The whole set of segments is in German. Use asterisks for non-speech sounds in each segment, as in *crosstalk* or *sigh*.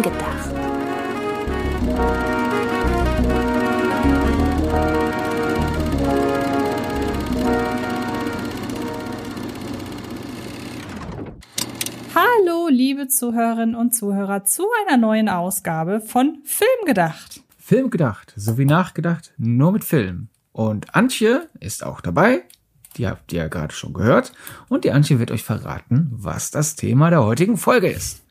Film gedacht. Hallo, liebe Zuhörerinnen und Zuhörer, zu einer neuen Ausgabe von Film gedacht. Film gedacht, sowie nachgedacht, nur mit Film. Und Antje ist auch dabei. Die habt ihr ja gerade schon gehört. Und die Antje wird euch verraten, was das Thema der heutigen Folge ist.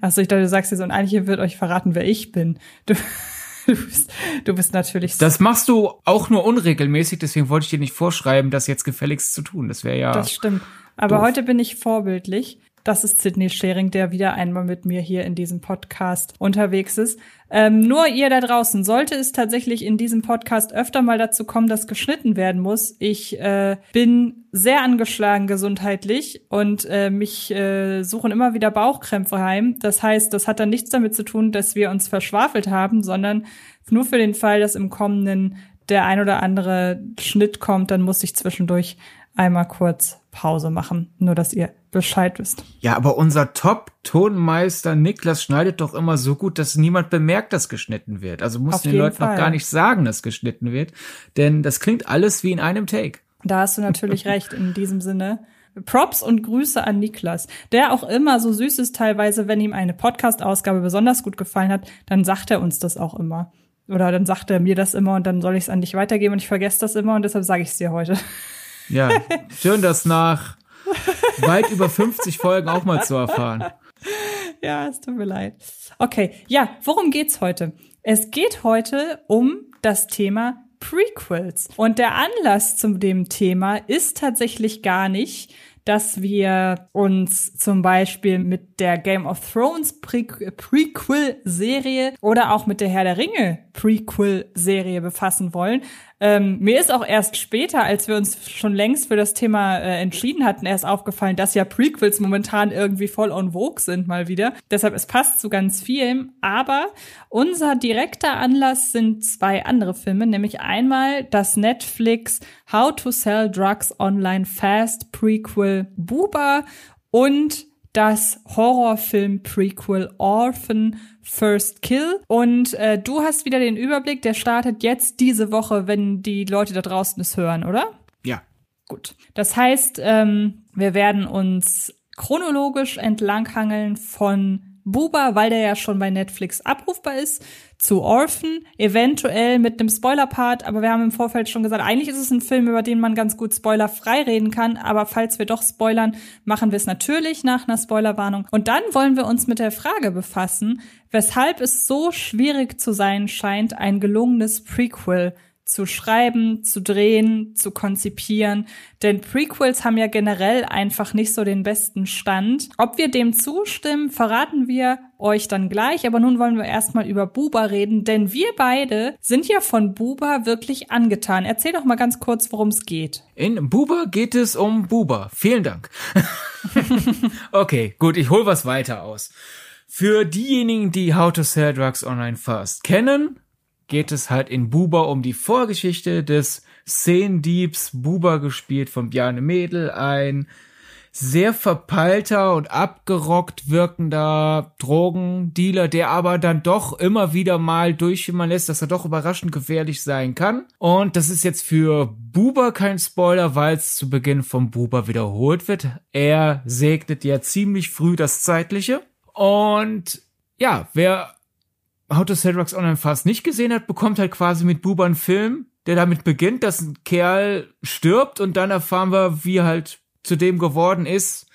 Achso, ich dachte, du sagst jetzt, und Antje wird euch verraten, wer ich bin. Du, *laughs* du, bist, du bist natürlich. So Das machst du auch nur unregelmäßig, deswegen wollte ich dir nicht vorschreiben, das jetzt gefälligst zu tun. Das wäre ja. Das stimmt. Aber doof. heute bin ich vorbildlich. Das ist Sidney Schering, der wieder einmal mit mir hier in diesem Podcast unterwegs ist. Ähm, nur ihr da draußen, sollte es tatsächlich in diesem Podcast öfter mal dazu kommen, dass geschnitten werden muss. Ich äh, bin sehr angeschlagen gesundheitlich und äh, mich äh, suchen immer wieder Bauchkrämpfe heim. Das heißt, das hat dann nichts damit zu tun, dass wir uns verschwafelt haben, sondern nur für den Fall, dass im kommenden der ein oder andere Schnitt kommt, dann muss ich zwischendurch einmal kurz Pause machen. Nur, dass ihr Bescheid wisst. Ja, aber unser Top-Tonmeister Niklas schneidet doch immer so gut, dass niemand bemerkt, dass geschnitten wird. Also muss den Leuten noch Fall. gar nicht sagen, dass geschnitten wird. Denn das klingt alles wie in einem Take. Da hast du natürlich *laughs* recht in diesem Sinne. Props und Grüße an Niklas, der auch immer so süß ist teilweise, wenn ihm eine Podcast-Ausgabe besonders gut gefallen hat, dann sagt er uns das auch immer. Oder dann sagt er mir das immer und dann soll ich es an dich weitergeben und ich vergesse das immer und deshalb sage ich es dir heute. *laughs* Ja, schön, das nach weit über 50 Folgen auch mal zu erfahren. Ja, es tut mir leid. Okay, ja, worum geht's heute? Es geht heute um das Thema Prequels. Und der Anlass zu dem Thema ist tatsächlich gar nicht, dass wir uns zum Beispiel mit der Game of Thrones Pre Prequel-Serie oder auch mit der Herr der Ringe Prequel-Serie befassen wollen. Ähm, mir ist auch erst später, als wir uns schon längst für das Thema äh, entschieden hatten, erst aufgefallen, dass ja Prequels momentan irgendwie voll on vogue sind mal wieder. Deshalb, es passt zu ganz vielem. Aber unser direkter Anlass sind zwei andere Filme, nämlich einmal das Netflix How to Sell Drugs Online Fast Prequel Buba und das Horrorfilm-Prequel Orphan First Kill. Und äh, du hast wieder den Überblick, der startet jetzt diese Woche, wenn die Leute da draußen es hören, oder? Ja. Gut. Das heißt, ähm, wir werden uns chronologisch entlanghangeln von Buba, weil der ja schon bei Netflix abrufbar ist, zu Orphan, eventuell mit einem Spoiler-Part, aber wir haben im Vorfeld schon gesagt, eigentlich ist es ein Film, über den man ganz gut spoilerfrei reden kann, aber falls wir doch spoilern, machen wir es natürlich nach einer Spoilerwarnung. Und dann wollen wir uns mit der Frage befassen, weshalb es so schwierig zu sein scheint, ein gelungenes Prequel zu schreiben, zu drehen, zu konzipieren. Denn Prequels haben ja generell einfach nicht so den besten Stand. Ob wir dem zustimmen, verraten wir euch dann gleich. Aber nun wollen wir erstmal über Buba reden, denn wir beide sind ja von Buba wirklich angetan. Erzähl doch mal ganz kurz, worum es geht. In Buba geht es um Buba. Vielen Dank. *laughs* okay, gut, ich hol was weiter aus. Für diejenigen, die How to Sell Drugs Online Fast kennen, geht es halt in Buba um die Vorgeschichte des Szenendiebs Buba gespielt von Bjarne Mädel, ein sehr verpeilter und abgerockt wirkender Drogendealer, der aber dann doch immer wieder mal durchschimmern lässt, dass er doch überraschend gefährlich sein kann. Und das ist jetzt für Buba kein Spoiler, weil es zu Beginn vom Buba wiederholt wird. Er segnet ja ziemlich früh das Zeitliche. Und ja, wer How to Sell Drugs Online fast nicht gesehen hat, bekommt halt quasi mit Buba einen Film, der damit beginnt, dass ein Kerl stirbt und dann erfahren wir, wie er halt zu dem geworden ist,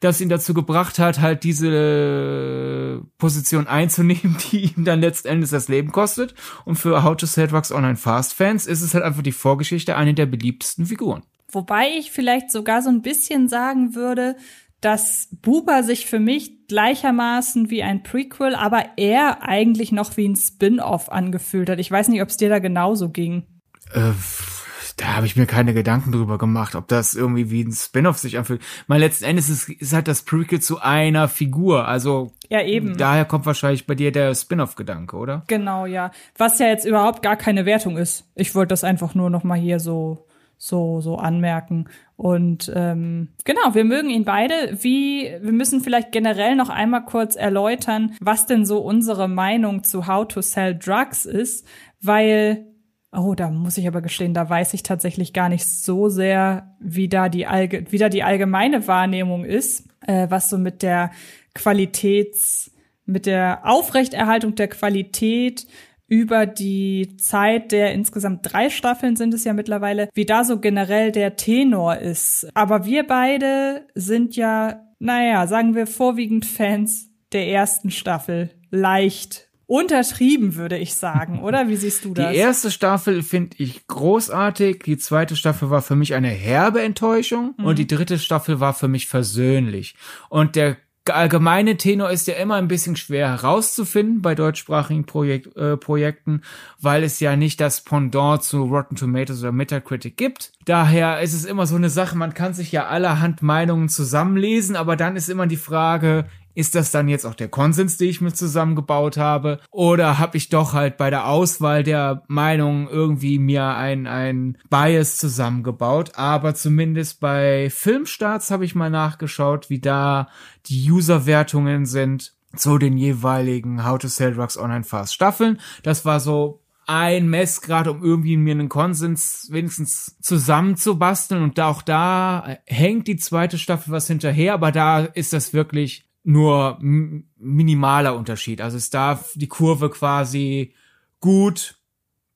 das ihn dazu gebracht hat, halt diese Position einzunehmen, *laughs* die ihm dann letztendlich das Leben kostet. Und für How to Sell Drugs Online Fast Fans ist es halt einfach die Vorgeschichte eine der beliebtesten Figuren. Wobei ich vielleicht sogar so ein bisschen sagen würde, dass Buba sich für mich gleichermaßen wie ein Prequel, aber eher eigentlich noch wie ein Spin-off angefühlt hat. Ich weiß nicht, ob es dir da genauso ging. Äh, da habe ich mir keine Gedanken drüber gemacht, ob das irgendwie wie ein Spin-off sich anfühlt. Mal letzten Endes ist, ist halt das Prequel zu einer Figur. Also Ja, eben. daher kommt wahrscheinlich bei dir der Spin-off-Gedanke, oder? Genau, ja. Was ja jetzt überhaupt gar keine Wertung ist. Ich wollte das einfach nur noch mal hier so so so anmerken. Und ähm, genau, wir mögen ihn beide. Wie wir müssen vielleicht generell noch einmal kurz erläutern, was denn so unsere Meinung zu How to Sell Drugs ist, weil Oh, da muss ich aber gestehen, da weiß ich tatsächlich gar nicht so sehr, wie da die, allge wie da die allgemeine Wahrnehmung ist, äh, was so mit der Qualitäts, mit der Aufrechterhaltung der Qualität über die Zeit der insgesamt drei Staffeln sind es ja mittlerweile, wie da so generell der Tenor ist. Aber wir beide sind ja, naja, sagen wir vorwiegend Fans der ersten Staffel. Leicht untertrieben, würde ich sagen, oder? Wie siehst du das? Die erste Staffel finde ich großartig. Die zweite Staffel war für mich eine herbe Enttäuschung mhm. und die dritte Staffel war für mich versöhnlich. Und der allgemeine Tenor ist ja immer ein bisschen schwer herauszufinden bei deutschsprachigen Projek äh, Projekten, weil es ja nicht das Pendant zu Rotten Tomatoes oder Metacritic gibt. Daher ist es immer so eine Sache, man kann sich ja allerhand Meinungen zusammenlesen, aber dann ist immer die Frage, ist das dann jetzt auch der Konsens, den ich mir zusammengebaut habe? Oder habe ich doch halt bei der Auswahl der Meinungen irgendwie mir ein, ein Bias zusammengebaut? Aber zumindest bei Filmstarts habe ich mal nachgeschaut, wie da die User-Wertungen sind zu den jeweiligen How to Sell Drugs Online Fast Staffeln. Das war so ein Messgrad, um irgendwie mir einen Konsens wenigstens zusammenzubasteln. Und auch da hängt die zweite Staffel was hinterher, aber da ist das wirklich nur minimaler Unterschied. Also es darf die Kurve quasi gut,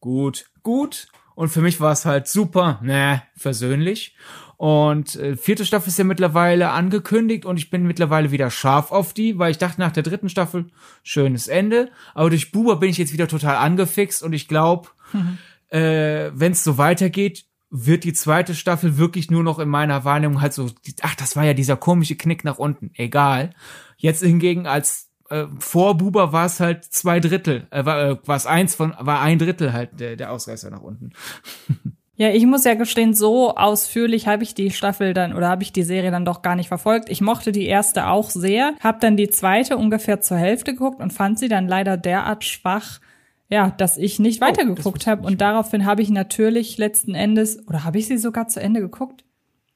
gut, gut. Und für mich war es halt super, ne, versöhnlich. Und äh, vierte Staffel ist ja mittlerweile angekündigt und ich bin mittlerweile wieder scharf auf die, weil ich dachte nach der dritten Staffel, schönes Ende. Aber durch Buber bin ich jetzt wieder total angefixt und ich glaube, mhm. äh, wenn es so weitergeht, wird die zweite Staffel wirklich nur noch in meiner Wahrnehmung halt so, ach, das war ja dieser komische Knick nach unten, egal. Jetzt hingegen als äh, vor Buber war es halt zwei Drittel, äh, war äh, eins von, war ein Drittel halt der, der Ausreißer nach unten. *laughs* Ja, ich muss ja gestehen, so ausführlich habe ich die Staffel dann oder habe ich die Serie dann doch gar nicht verfolgt. Ich mochte die erste auch sehr, habe dann die zweite ungefähr zur Hälfte geguckt und fand sie dann leider derart schwach, ja, dass ich nicht oh, weitergeguckt habe. Und daraufhin habe ich natürlich letzten Endes, oder habe ich sie sogar zu Ende geguckt?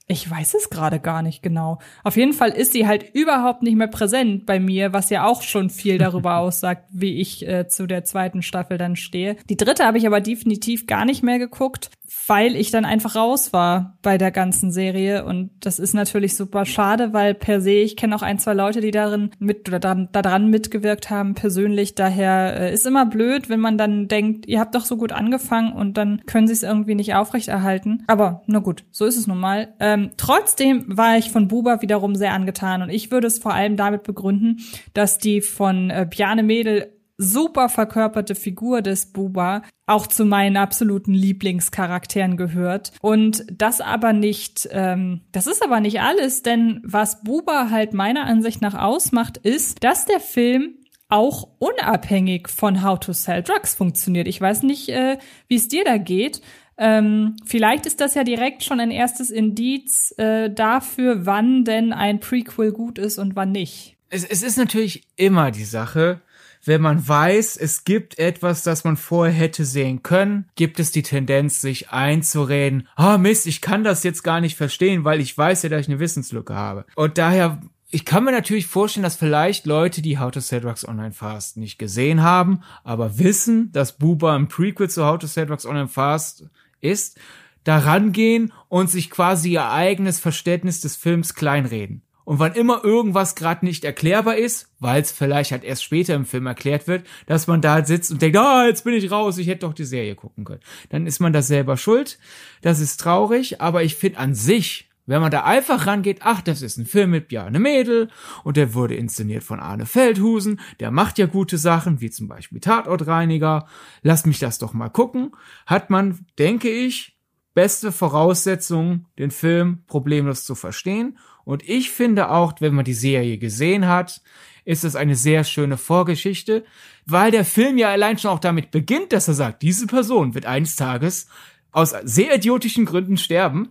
Ich weiß es gerade gar nicht genau. Auf jeden Fall ist sie halt überhaupt nicht mehr präsent bei mir, was ja auch schon viel darüber *laughs* aussagt, wie ich äh, zu der zweiten Staffel dann stehe. Die dritte habe ich aber definitiv gar nicht mehr geguckt, weil ich dann einfach raus war bei der ganzen Serie. Und das ist natürlich super schade, weil per se, ich kenne auch ein, zwei Leute, die darin mit oder daran, daran mitgewirkt haben, persönlich. Daher äh, ist immer blöd, wenn man dann denkt, ihr habt doch so gut angefangen und dann können sie es irgendwie nicht aufrechterhalten. Aber na gut, so ist es nun mal. Ähm, trotzdem war ich von Buba wiederum sehr angetan und ich würde es vor allem damit begründen, dass die von äh, Bjane Mädel super verkörperte Figur des Buba auch zu meinen absoluten Lieblingscharakteren gehört. Und das aber nicht, ähm, das ist aber nicht alles, denn was Buba halt meiner Ansicht nach ausmacht, ist, dass der Film auch unabhängig von How to Sell Drugs funktioniert. Ich weiß nicht, äh, wie es dir da geht. Ähm, vielleicht ist das ja direkt schon ein erstes Indiz äh, dafür, wann denn ein Prequel gut ist und wann nicht. Es, es ist natürlich immer die Sache, wenn man weiß, es gibt etwas, das man vorher hätte sehen können, gibt es die Tendenz, sich einzureden, ah oh Mist, ich kann das jetzt gar nicht verstehen, weil ich weiß ja, dass ich eine Wissenslücke habe. Und daher ich kann mir natürlich vorstellen, dass vielleicht Leute, die How to Sell Drugs Online Fast nicht gesehen haben, aber wissen, dass Buba ein Prequel zu How to Sell Drugs Online Fast ist, da rangehen und sich quasi ihr eigenes Verständnis des Films kleinreden. Und wann immer irgendwas gerade nicht erklärbar ist, weil es vielleicht halt erst später im Film erklärt wird, dass man da sitzt und denkt, ah, jetzt bin ich raus, ich hätte doch die Serie gucken können. Dann ist man da selber schuld. Das ist traurig, aber ich finde an sich, wenn man da einfach rangeht, ach, das ist ein Film mit Bjarne Mädel und der wurde inszeniert von Arne Feldhusen, der macht ja gute Sachen, wie zum Beispiel Tatortreiniger, lass mich das doch mal gucken, hat man, denke ich, beste Voraussetzungen, den Film problemlos zu verstehen und ich finde auch, wenn man die Serie gesehen hat, ist es eine sehr schöne Vorgeschichte, weil der Film ja allein schon auch damit beginnt, dass er sagt, diese Person wird eines Tages aus sehr idiotischen Gründen sterben,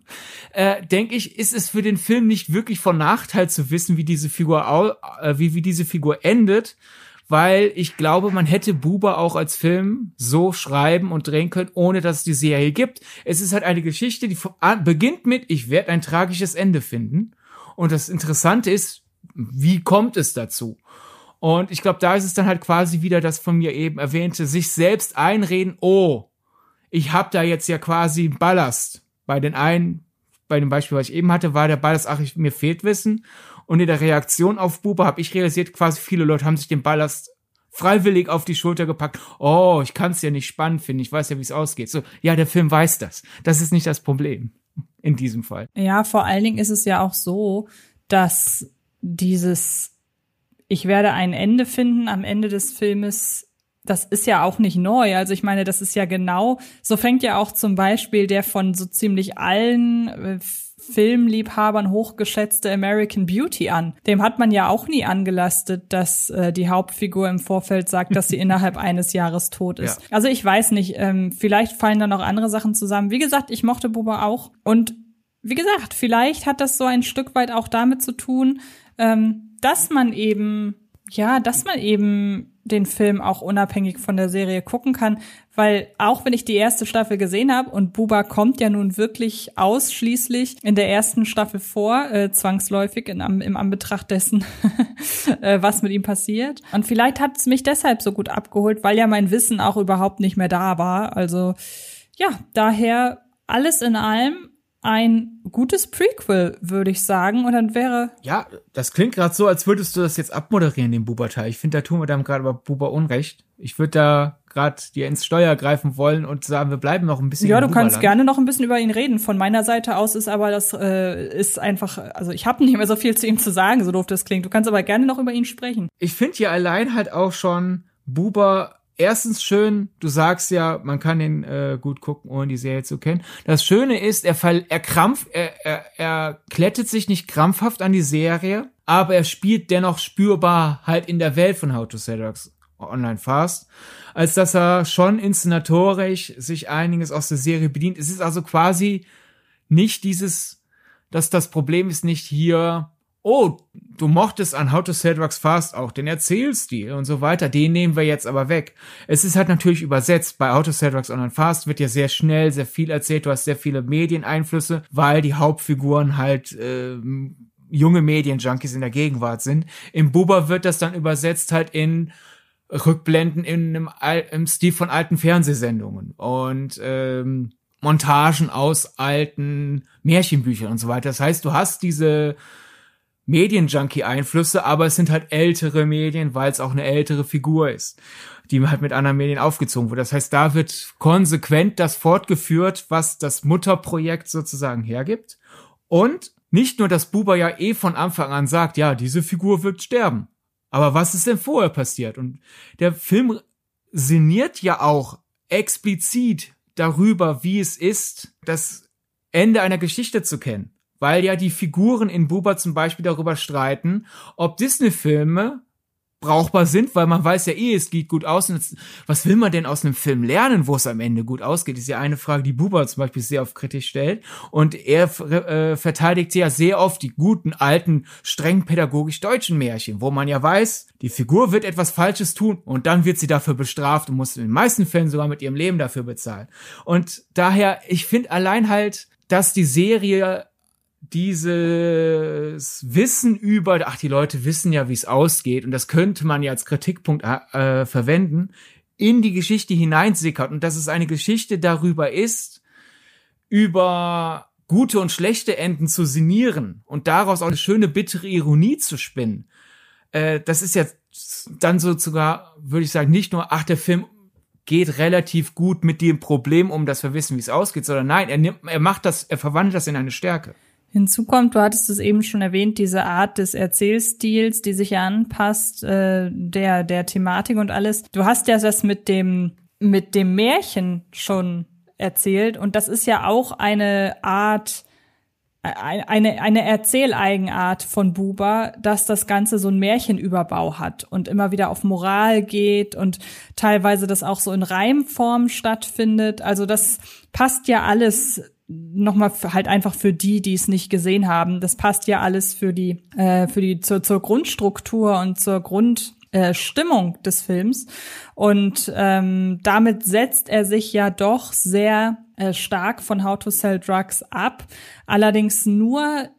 äh, denke ich, ist es für den Film nicht wirklich von Nachteil zu wissen, wie diese Figur, äh, wie, wie diese Figur endet, weil ich glaube, man hätte Buba auch als Film so schreiben und drehen können, ohne dass es die Serie gibt. Es ist halt eine Geschichte, die beginnt mit, ich werde ein tragisches Ende finden. Und das Interessante ist, wie kommt es dazu? Und ich glaube, da ist es dann halt quasi wieder das von mir eben erwähnte, sich selbst einreden, oh, ich habe da jetzt ja quasi Ballast. Bei den einen, bei dem Beispiel, was ich eben hatte, war der Ballast, ach, ich, mir fehlt Wissen. Und in der Reaktion auf Buba habe ich realisiert, quasi viele Leute haben sich den Ballast freiwillig auf die Schulter gepackt. Oh, ich kann es ja nicht spannend finden. Ich weiß ja, wie es ausgeht. So, ja, der Film weiß das. Das ist nicht das Problem in diesem Fall. Ja, vor allen Dingen ist es ja auch so, dass dieses ich werde ein Ende finden am Ende des Filmes das ist ja auch nicht neu. Also ich meine, das ist ja genau, so fängt ja auch zum Beispiel der von so ziemlich allen äh, Filmliebhabern hochgeschätzte American Beauty an. Dem hat man ja auch nie angelastet, dass äh, die Hauptfigur im Vorfeld sagt, dass sie *laughs* innerhalb eines Jahres tot ist. Ja. Also ich weiß nicht, ähm, vielleicht fallen da noch andere Sachen zusammen. Wie gesagt, ich mochte Buba auch. Und wie gesagt, vielleicht hat das so ein Stück weit auch damit zu tun, ähm, dass man eben, ja, dass man eben den Film auch unabhängig von der Serie gucken kann, weil auch wenn ich die erste Staffel gesehen habe und Buba kommt ja nun wirklich ausschließlich in der ersten Staffel vor, äh, zwangsläufig in, im Anbetracht dessen, *laughs* äh, was mit ihm passiert. Und vielleicht hat es mich deshalb so gut abgeholt, weil ja mein Wissen auch überhaupt nicht mehr da war. Also ja, daher alles in allem ein gutes Prequel, würde ich sagen. Und dann wäre. Ja, das klingt gerade so, als würdest du das jetzt abmoderieren, den Buba-Teil. Ich finde, da tun wir dann gerade aber Buba Unrecht. Ich würde da gerade dir ins Steuer greifen wollen und sagen, wir bleiben noch ein bisschen. Ja, du kannst gerne noch ein bisschen über ihn reden. Von meiner Seite aus ist aber das äh, ist einfach, also ich habe nicht mehr so viel zu ihm zu sagen, so doof das klingt. Du kannst aber gerne noch über ihn sprechen. Ich finde hier allein halt auch schon Buba erstens schön, du sagst ja, man kann den äh, gut gucken, ohne die Serie zu kennen. Das Schöne ist, er, fall, er krampf, er, er, er klettet sich nicht krampfhaft an die Serie, aber er spielt dennoch spürbar halt in der Welt von How to Sell Drugs Online Fast, als dass er schon inszenatorisch sich einiges aus der Serie bedient. Es ist also quasi nicht dieses, dass das Problem ist nicht hier, oh, du mochtest an How to Sell Drugs Fast auch den Erzählstil und so weiter, den nehmen wir jetzt aber weg. Es ist halt natürlich übersetzt. Bei How to Sell Drugs Online Fast wird ja sehr schnell sehr viel erzählt, du hast sehr viele Medieneinflüsse, weil die Hauptfiguren halt äh, junge Medienjunkies in der Gegenwart sind. Im Buba wird das dann übersetzt halt in Rückblenden in einem, im Stil von alten Fernsehsendungen und ähm, Montagen aus alten Märchenbüchern und so weiter. Das heißt, du hast diese Medienjunkie-Einflüsse, aber es sind halt ältere Medien, weil es auch eine ältere Figur ist, die halt mit anderen Medien aufgezogen wird. Das heißt, da wird konsequent das fortgeführt, was das Mutterprojekt sozusagen hergibt. Und nicht nur, dass Buba ja eh von Anfang an sagt, ja, diese Figur wird sterben. Aber was ist denn vorher passiert? Und der Film sinniert ja auch explizit darüber, wie es ist, das Ende einer Geschichte zu kennen weil ja die Figuren in Buba zum Beispiel darüber streiten, ob Disney-Filme brauchbar sind, weil man weiß ja eh, es geht gut aus. Und was will man denn aus einem Film lernen, wo es am Ende gut ausgeht? Ist ja eine Frage, die Buba zum Beispiel sehr oft kritisch stellt. Und er äh, verteidigt ja sehr oft die guten, alten, streng pädagogisch deutschen Märchen, wo man ja weiß, die Figur wird etwas Falsches tun und dann wird sie dafür bestraft und muss in den meisten Fällen sogar mit ihrem Leben dafür bezahlen. Und daher, ich finde allein halt, dass die Serie dieses Wissen über, ach, die Leute wissen ja, wie es ausgeht, und das könnte man ja als Kritikpunkt äh, verwenden, in die Geschichte hineinsickert und dass es eine Geschichte darüber ist, über gute und schlechte Enden zu sinnieren und daraus auch eine schöne bittere Ironie zu spinnen. Äh, das ist ja dann so sogar, würde ich sagen, nicht nur, ach, der Film geht relativ gut mit dem Problem um, dass wir wissen, wie es ausgeht, sondern nein, er nimmt, er macht das, er verwandelt das in eine Stärke. Hinzu kommt, du hattest es eben schon erwähnt, diese Art des Erzählstils, die sich ja anpasst, äh, der, der Thematik und alles. Du hast ja das mit dem, mit dem Märchen schon erzählt und das ist ja auch eine Art, eine, eine Erzähleigenart von Buba, dass das Ganze so ein Märchenüberbau hat und immer wieder auf Moral geht und teilweise das auch so in Reimform stattfindet. Also das passt ja alles nochmal halt einfach für die, die es nicht gesehen haben. Das passt ja alles für die, äh, für die zur, zur Grundstruktur und zur Grund äh, Stimmung des Films. Und ähm, damit setzt er sich ja doch sehr äh, stark von How to Sell Drugs ab. Allerdings nur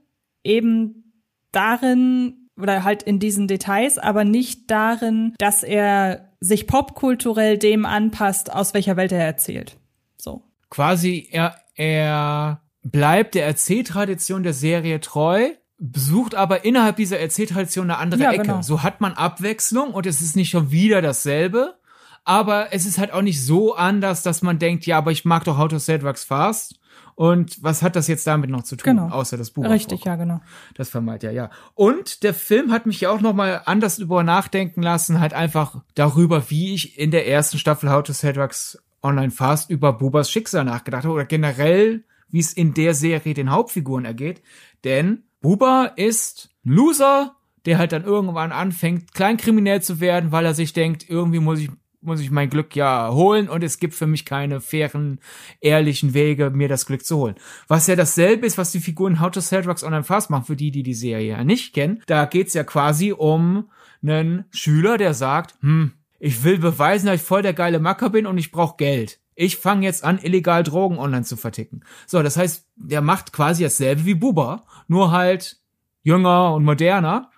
eben darin oder halt in diesen Details, aber nicht darin, dass er sich popkulturell dem anpasst, aus welcher Welt er erzählt. So. Quasi er er bleibt der Erzähltradition der Serie treu, besucht aber innerhalb dieser Erzähltradition eine andere ja, Ecke. Genau. So hat man Abwechslung und es ist nicht schon wieder dasselbe, aber es ist halt auch nicht so anders, dass man denkt, ja, aber ich mag doch How to Sell Drugs Fast. Und was hat das jetzt damit noch zu tun, genau. außer das Buch? Richtig, ja, genau. Das vermeidet ja, ja. Und der Film hat mich ja auch noch mal anders über nachdenken lassen, halt einfach darüber, wie ich in der ersten Staffel How to Sell Drugs Online Fast über Bubas Schicksal nachgedacht habe oder generell, wie es in der Serie den Hauptfiguren ergeht. Denn Buba ist ein Loser, der halt dann irgendwann anfängt, kleinkriminell zu werden, weil er sich denkt, irgendwie muss ich muss ich mein Glück ja holen und es gibt für mich keine fairen, ehrlichen Wege, mir das Glück zu holen. Was ja dasselbe ist, was die Figuren How to Sell Drugs Online Fast machen, für die, die die Serie ja nicht kennen. Da geht's ja quasi um einen Schüler, der sagt, hm, ich will beweisen, dass ich voll der geile Macker bin und ich brauche Geld. Ich fange jetzt an, illegal Drogen online zu verticken. So, das heißt, der macht quasi dasselbe wie Buba, nur halt jünger und moderner.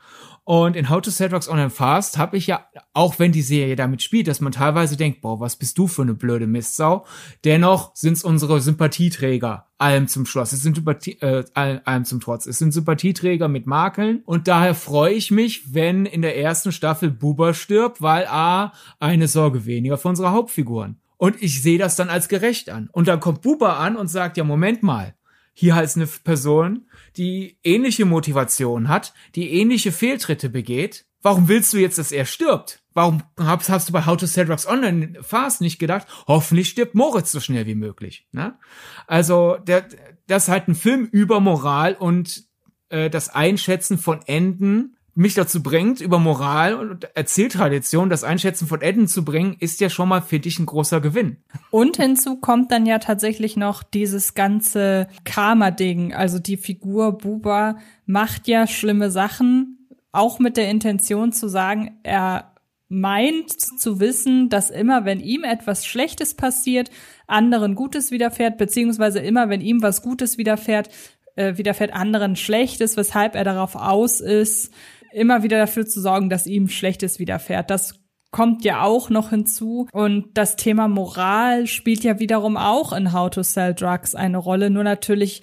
Und in How to Sell Drugs Online Fast habe ich ja, auch wenn die Serie damit spielt, dass man teilweise denkt, boah, was bist du für eine blöde Mistsau, dennoch sind's unsere Sympathieträger, allem zum Schloss. Es sind Sympathie, äh, allem zum Trotz. Es sind Sympathieträger mit Makeln und daher freue ich mich, wenn in der ersten Staffel Buba stirbt, weil A, eine Sorge weniger für unsere Hauptfiguren. Und ich sehe das dann als gerecht an. Und dann kommt Buba an und sagt, ja, Moment mal, hier heißt eine Person, die ähnliche Motivation hat, die ähnliche Fehltritte begeht. Warum willst du jetzt, dass er stirbt? Warum hast, hast du bei How to Sell Drugs Online Fast nicht gedacht, hoffentlich stirbt Moritz so schnell wie möglich? Ne? Also, der, das ist halt ein Film über Moral und äh, das Einschätzen von Enden mich dazu bringt, über Moral und Erzähltradition das Einschätzen von Enden zu bringen, ist ja schon mal, finde ich, ein großer Gewinn. Und hinzu kommt dann ja tatsächlich noch dieses ganze Karma-Ding. Also die Figur Buba macht ja schlimme Sachen, auch mit der Intention zu sagen, er meint zu wissen, dass immer, wenn ihm etwas Schlechtes passiert, anderen Gutes widerfährt, beziehungsweise immer, wenn ihm was Gutes widerfährt, äh, widerfährt anderen Schlechtes, weshalb er darauf aus ist, immer wieder dafür zu sorgen, dass ihm Schlechtes widerfährt. Das kommt ja auch noch hinzu. Und das Thema Moral spielt ja wiederum auch in How to Sell Drugs eine Rolle, nur natürlich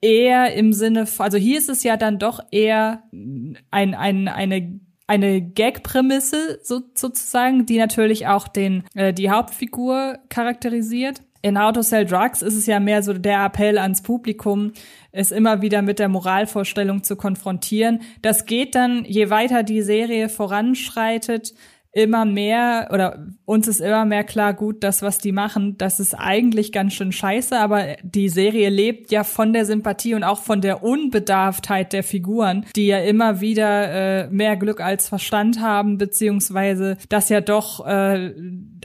eher im Sinne, also hier ist es ja dann doch eher ein, ein, eine eine Gag-Prämisse so, sozusagen, die natürlich auch den äh, die Hauptfigur charakterisiert. In How to Sell Drugs ist es ja mehr so der Appell ans Publikum, es immer wieder mit der Moralvorstellung zu konfrontieren. Das geht dann, je weiter die Serie voranschreitet, immer mehr oder uns ist immer mehr klar, gut, das, was die machen, das ist eigentlich ganz schön scheiße, aber die Serie lebt ja von der Sympathie und auch von der Unbedarftheit der Figuren, die ja immer wieder äh, mehr Glück als Verstand haben, beziehungsweise das ja doch äh,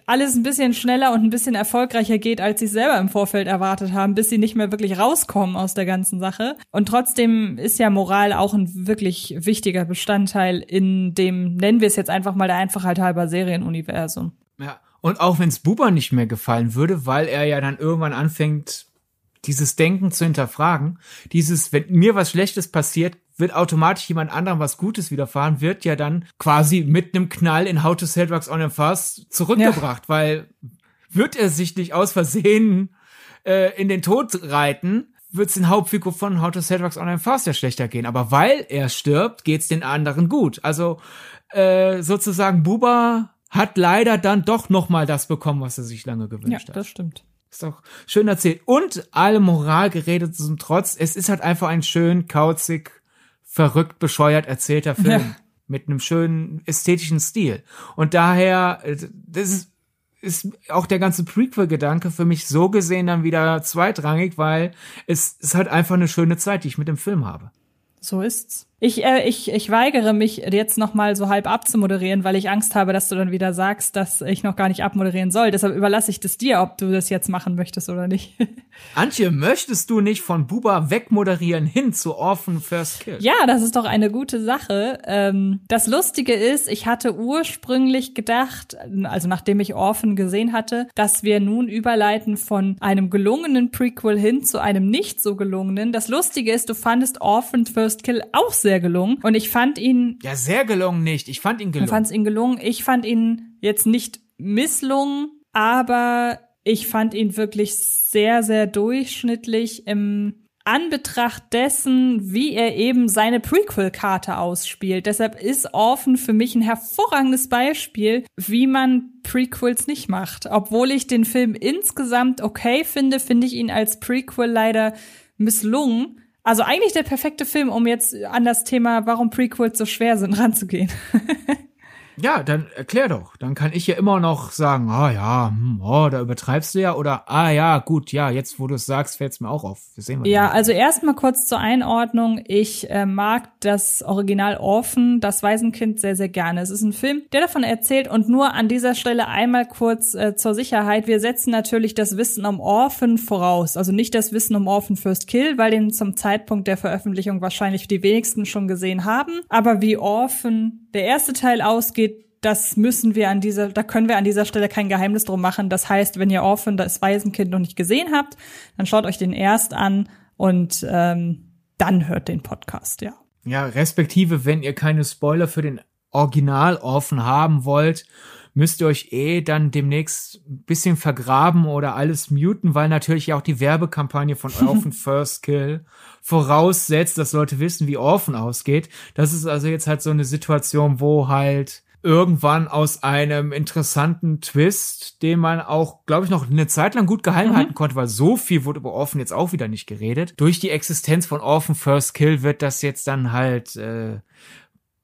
alles ein bisschen schneller und ein bisschen erfolgreicher geht, als sie selber im Vorfeld erwartet haben, bis sie nicht mehr wirklich rauskommen aus der ganzen Sache. Und trotzdem ist ja Moral auch ein wirklich wichtiger Bestandteil in dem, nennen wir es jetzt einfach mal der Einfachheit halber Serienuniversum. Ja. Und auch wenn es Buba nicht mehr gefallen würde, weil er ja dann irgendwann anfängt, dieses Denken zu hinterfragen, dieses, wenn mir was Schlechtes passiert, wird automatisch jemand anderem was Gutes widerfahren, wird ja dann quasi mit einem Knall in How to Sell Drugs on a Fast zurückgebracht, ja. weil wird er sich nicht aus Versehen äh, in den Tod reiten, wird es den Hauptfigur von How to Sell Drugs on a Fast ja schlechter gehen. Aber weil er stirbt, geht's den anderen gut. Also äh, sozusagen Buba hat leider dann doch noch mal das bekommen, was er sich lange gewünscht ja, hat. Ja, das stimmt. Ist doch schön erzählt. Und alle Moral geredet zum Trotz. Es ist halt einfach ein schön kauzig verrückt, bescheuert erzählter Film. Ja. Mit einem schönen ästhetischen Stil. Und daher, äh, das ist, ist auch der ganze Prequel-Gedanke für mich so gesehen dann wieder zweitrangig, weil es ist halt einfach eine schöne Zeit, die ich mit dem Film habe. So ist's. Ich, äh, ich, ich weigere mich jetzt noch mal so halb abzumoderieren, weil ich Angst habe, dass du dann wieder sagst, dass ich noch gar nicht abmoderieren soll. Deshalb überlasse ich das dir, ob du das jetzt machen möchtest oder nicht. *laughs* Antje, möchtest du nicht von Buba wegmoderieren hin zu Orphan First Kill? Ja, das ist doch eine gute Sache. Ähm, das Lustige ist, ich hatte ursprünglich gedacht, also nachdem ich Orphan gesehen hatte, dass wir nun überleiten von einem gelungenen Prequel hin zu einem nicht so gelungenen. Das Lustige ist, du fandest Orphan First Kill auch sehr sehr gelungen. Und ich fand ihn. Ja, sehr gelungen nicht. Ich fand ihn gelungen. Du fandst ihn gelungen. Ich fand ihn jetzt nicht misslungen, aber ich fand ihn wirklich sehr, sehr durchschnittlich im Anbetracht dessen, wie er eben seine Prequel-Karte ausspielt. Deshalb ist Orphan für mich ein hervorragendes Beispiel, wie man Prequels nicht macht. Obwohl ich den Film insgesamt okay finde, finde ich ihn als Prequel leider misslungen. Also eigentlich der perfekte Film, um jetzt an das Thema, warum Prequels so schwer sind, ranzugehen. *laughs* Ja, dann erklär doch. Dann kann ich ja immer noch sagen, ah oh, ja, hm, oh, da übertreibst du ja. Oder, ah ja, gut, ja, jetzt wo du es sagst, fällt es mir auch auf. Wir sehen ja, dann. also erstmal kurz zur Einordnung. Ich äh, mag das Original Orphan, das Waisenkind, sehr, sehr gerne. Es ist ein Film, der davon erzählt und nur an dieser Stelle einmal kurz äh, zur Sicherheit. Wir setzen natürlich das Wissen um Orphan voraus. Also nicht das Wissen um Orphan First Kill, weil den zum Zeitpunkt der Veröffentlichung wahrscheinlich die wenigsten schon gesehen haben. Aber wie Orphan der erste Teil ausgeht, das müssen wir an dieser, da können wir an dieser Stelle kein Geheimnis drum machen. Das heißt, wenn ihr Orphan, das Waisenkind noch nicht gesehen habt, dann schaut euch den erst an und ähm, dann hört den Podcast, ja. Ja, respektive, wenn ihr keine Spoiler für den Original Orphan haben wollt, müsst ihr euch eh dann demnächst ein bisschen vergraben oder alles muten, weil natürlich auch die Werbekampagne von *laughs* Orphan First Kill voraussetzt, dass Leute wissen, wie Orphan ausgeht. Das ist also jetzt halt so eine Situation, wo halt irgendwann aus einem interessanten Twist, den man auch, glaube ich, noch eine Zeit lang gut geheim mhm. halten konnte, weil so viel wurde über Orphan jetzt auch wieder nicht geredet. Durch die Existenz von Orphan First Kill wird das jetzt dann halt äh,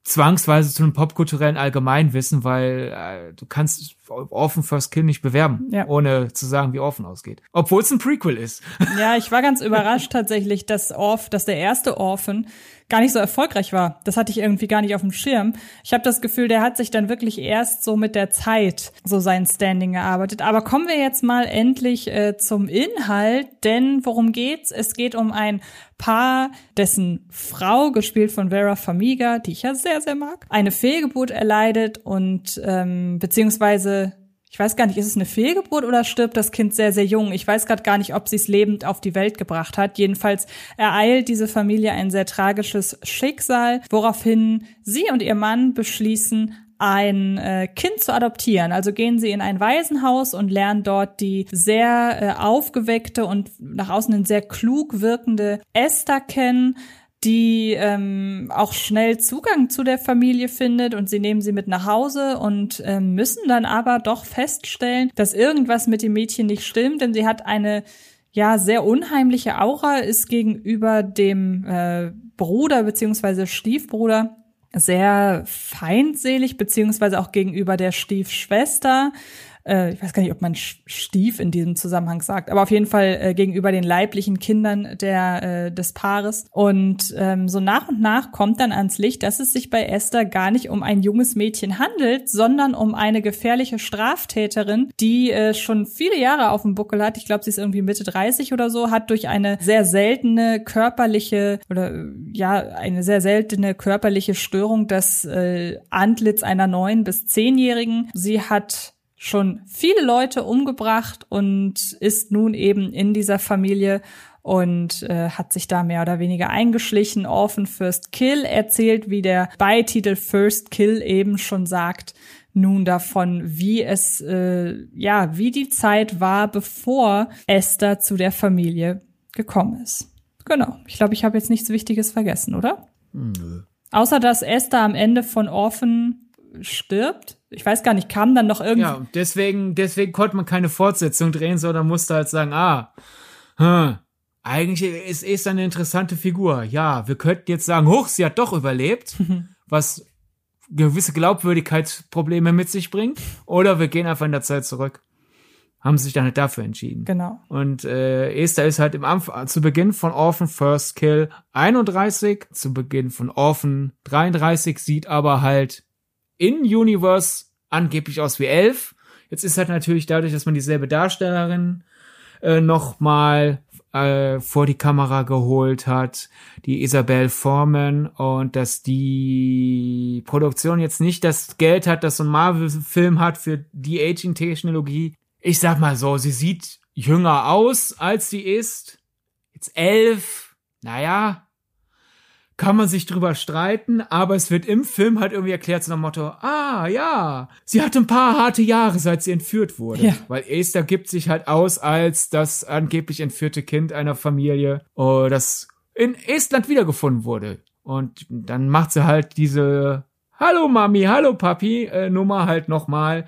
zwangsweise zu einem popkulturellen Allgemeinwissen, weil äh, du kannst Orphan First Kill nicht bewerben, ja. ohne zu sagen, wie Orphan ausgeht. Obwohl es ein Prequel ist. Ja, ich war ganz überrascht tatsächlich, dass Orph, dass der erste Orphan gar nicht so erfolgreich war. Das hatte ich irgendwie gar nicht auf dem Schirm. Ich habe das Gefühl, der hat sich dann wirklich erst so mit der Zeit so sein Standing erarbeitet. Aber kommen wir jetzt mal endlich äh, zum Inhalt, denn worum geht's? Es geht um ein Paar, dessen Frau, gespielt von Vera Famiga, die ich ja sehr, sehr mag, eine Fehlgeburt erleidet und ähm, beziehungsweise ich weiß gar nicht, ist es eine Fehlgeburt oder stirbt das Kind sehr, sehr jung? Ich weiß gerade gar nicht, ob sie es lebend auf die Welt gebracht hat. Jedenfalls ereilt diese Familie ein sehr tragisches Schicksal, woraufhin sie und ihr Mann beschließen, ein äh, Kind zu adoptieren. Also gehen sie in ein Waisenhaus und lernen dort die sehr äh, aufgeweckte und nach außen sehr klug wirkende Esther kennen, die ähm, auch schnell Zugang zu der Familie findet und sie nehmen sie mit nach Hause und ähm, müssen dann aber doch feststellen, dass irgendwas mit dem Mädchen nicht stimmt, denn sie hat eine ja sehr unheimliche Aura, ist gegenüber dem äh, Bruder beziehungsweise Stiefbruder sehr feindselig, beziehungsweise auch gegenüber der Stiefschwester äh, ich weiß gar nicht, ob man Stief in diesem Zusammenhang sagt, aber auf jeden Fall äh, gegenüber den leiblichen Kindern der, äh, des Paares. Und ähm, so nach und nach kommt dann ans Licht, dass es sich bei Esther gar nicht um ein junges Mädchen handelt, sondern um eine gefährliche Straftäterin, die äh, schon viele Jahre auf dem Buckel hat. Ich glaube, sie ist irgendwie Mitte 30 oder so, hat durch eine sehr seltene körperliche oder ja, eine sehr seltene körperliche Störung das äh, Antlitz einer neun bis zehnjährigen. Sie hat schon viele Leute umgebracht und ist nun eben in dieser Familie und äh, hat sich da mehr oder weniger eingeschlichen. Orphan First Kill erzählt, wie der Beititel First Kill eben schon sagt, nun davon, wie es, äh, ja, wie die Zeit war, bevor Esther zu der Familie gekommen ist. Genau. Ich glaube, ich habe jetzt nichts Wichtiges vergessen, oder? Nö. Außer dass Esther am Ende von Orphan stirbt. Ich weiß gar nicht, kam dann noch irgendwie. Ja, deswegen, deswegen konnte man keine Fortsetzung drehen, sondern musste halt sagen, ah, hm, eigentlich ist es eine interessante Figur. Ja, wir könnten jetzt sagen, hoch, sie hat doch überlebt, *laughs* was gewisse Glaubwürdigkeitsprobleme mit sich bringt. Oder wir gehen einfach in der Zeit zurück. haben sich dann halt dafür entschieden. Genau. Und äh, Esther ist halt im Anf zu Beginn von Orphan First Kill 31, zu Beginn von Orphan 33, sieht aber halt in Universe angeblich aus wie 11. Jetzt ist halt natürlich dadurch, dass man dieselbe Darstellerin äh, noch mal äh, vor die Kamera geholt hat, die Isabel Foreman, und dass die Produktion jetzt nicht das Geld hat, das so ein Marvel-Film hat für die Aging-Technologie. Ich sag mal so, sie sieht jünger aus, als sie ist. Jetzt elf, naja, kann man sich drüber streiten, aber es wird im Film halt irgendwie erklärt zu einem Motto, ah ja, sie hatte ein paar harte Jahre, seit sie entführt wurde. Ja. Weil Esther gibt sich halt aus als das angeblich entführte Kind einer Familie, oh, das in Estland wiedergefunden wurde. Und dann macht sie halt diese Hallo Mami, hallo Papi äh, Nummer halt nochmal,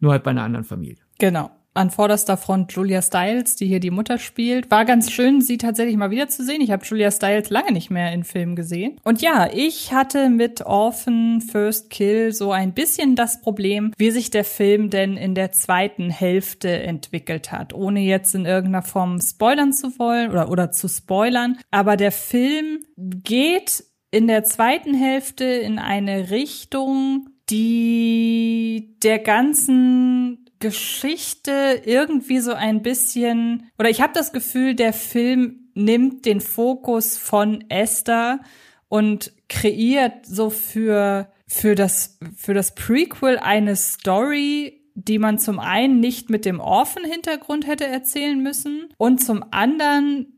nur halt bei einer anderen Familie. Genau an vorderster Front Julia Stiles, die hier die Mutter spielt. War ganz schön, sie tatsächlich mal wieder zu sehen. Ich habe Julia Stiles lange nicht mehr in Filmen gesehen. Und ja, ich hatte mit Orphan First Kill so ein bisschen das Problem, wie sich der Film denn in der zweiten Hälfte entwickelt hat, ohne jetzt in irgendeiner Form spoilern zu wollen oder, oder zu spoilern. Aber der Film geht in der zweiten Hälfte in eine Richtung, die der ganzen Geschichte irgendwie so ein bisschen, oder ich habe das Gefühl, der Film nimmt den Fokus von Esther und kreiert so für, für das, für das Prequel eine Story, die man zum einen nicht mit dem Orphan-Hintergrund hätte erzählen müssen und zum anderen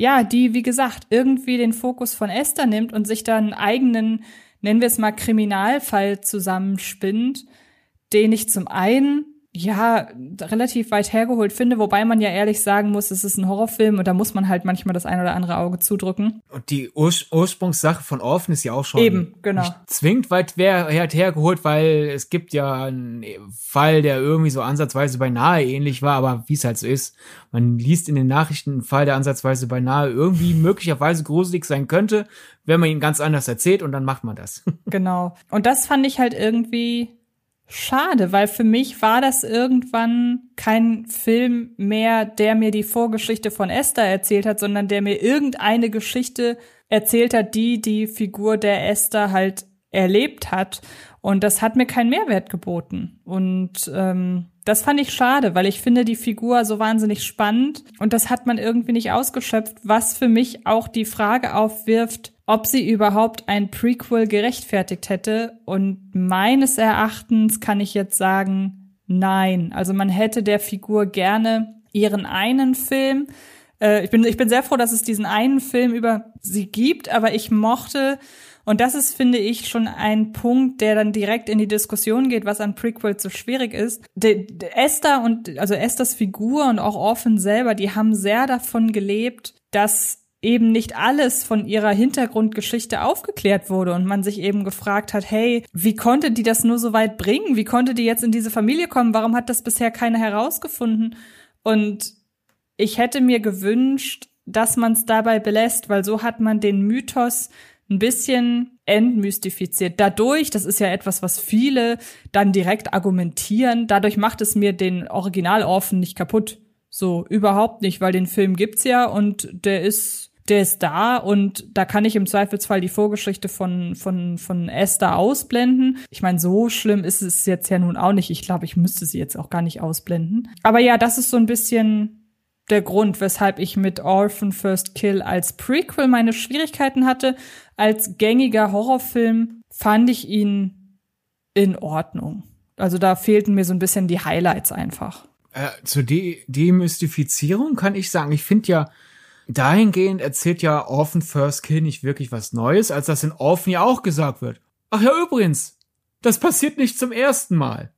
ja, die, wie gesagt, irgendwie den Fokus von Esther nimmt und sich dann einen eigenen, nennen wir es mal, Kriminalfall zusammenspinnt, den ich zum einen ja, relativ weit hergeholt finde, wobei man ja ehrlich sagen muss, es ist ein Horrorfilm und da muss man halt manchmal das ein oder andere Auge zudrücken. Und die Ur Ursprungssache von Orphan ist ja auch schon Eben, genau. nicht zwingend weit hergeholt, weil es gibt ja einen Fall, der irgendwie so ansatzweise beinahe ähnlich war, aber wie es halt so ist, man liest in den Nachrichten einen Fall, der ansatzweise beinahe irgendwie *laughs* möglicherweise gruselig sein könnte, wenn man ihn ganz anders erzählt und dann macht man das. *laughs* Genau. Und das fand ich halt irgendwie Schade, weil für mich war das irgendwann kein Film mehr, der mir die Vorgeschichte von Esther erzählt hat, sondern der mir irgendeine Geschichte erzählt hat, die die Figur der Esther halt erlebt hat. Und das hat mir keinen Mehrwert geboten. Und ähm, das fand ich schade, weil ich finde die Figur so wahnsinnig spannend und das hat man irgendwie nicht ausgeschöpft, was für mich auch die Frage aufwirft, ob sie überhaupt ein Prequel gerechtfertigt hätte. Und meines Erachtens kann ich jetzt sagen, nein. Also man hätte der Figur gerne ihren einen Film. Äh, ich, bin, ich bin sehr froh, dass es diesen einen Film über sie gibt, aber ich mochte, und das ist, finde ich, schon ein Punkt, der dann direkt in die Diskussion geht, was an Prequels so schwierig ist. De, de Esther und, also Esthers Figur und auch Orphan selber, die haben sehr davon gelebt, dass eben nicht alles von ihrer Hintergrundgeschichte aufgeklärt wurde und man sich eben gefragt hat, hey, wie konnte die das nur so weit bringen? Wie konnte die jetzt in diese Familie kommen? Warum hat das bisher keiner herausgefunden? Und ich hätte mir gewünscht, dass man es dabei belässt, weil so hat man den Mythos ein bisschen entmystifiziert. Dadurch, das ist ja etwas, was viele dann direkt argumentieren, dadurch macht es mir den Originalorphan nicht kaputt. So, überhaupt nicht, weil den Film gibt's ja und der ist der ist da und da kann ich im Zweifelsfall die Vorgeschichte von, von, von Esther ausblenden. Ich meine, so schlimm ist es jetzt ja nun auch nicht. Ich glaube, ich müsste sie jetzt auch gar nicht ausblenden. Aber ja, das ist so ein bisschen der Grund, weshalb ich mit Orphan First Kill als Prequel meine Schwierigkeiten hatte. Als gängiger Horrorfilm fand ich ihn in Ordnung. Also da fehlten mir so ein bisschen die Highlights einfach. Äh, zur De Demystifizierung kann ich sagen, ich finde ja, dahingehend erzählt ja Orphan First Kill nicht wirklich was Neues, als das in Orphan ja auch gesagt wird. Ach ja, übrigens, das passiert nicht zum ersten Mal.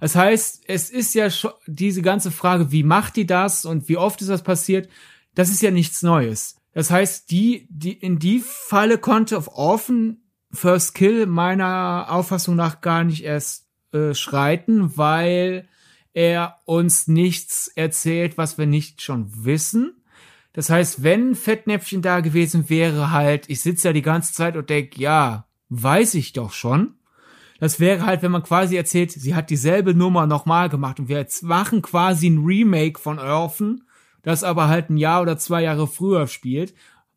Das heißt, es ist ja schon diese ganze Frage, wie macht die das und wie oft ist das passiert, das ist ja nichts Neues. Das heißt, die, die, in die Falle konnte auf Orphan First Kill meiner Auffassung nach gar nicht erst äh, schreiten, weil er uns nichts erzählt, was wir nicht schon wissen. Das heißt, wenn Fettnäpfchen da gewesen wäre, halt, ich sitze ja die ganze Zeit und denk, ja, weiß ich doch schon. Das wäre halt, wenn man quasi erzählt, sie hat dieselbe Nummer nochmal gemacht und wir jetzt machen quasi ein Remake von Orphan, das aber halt ein Jahr oder zwei Jahre früher spielt,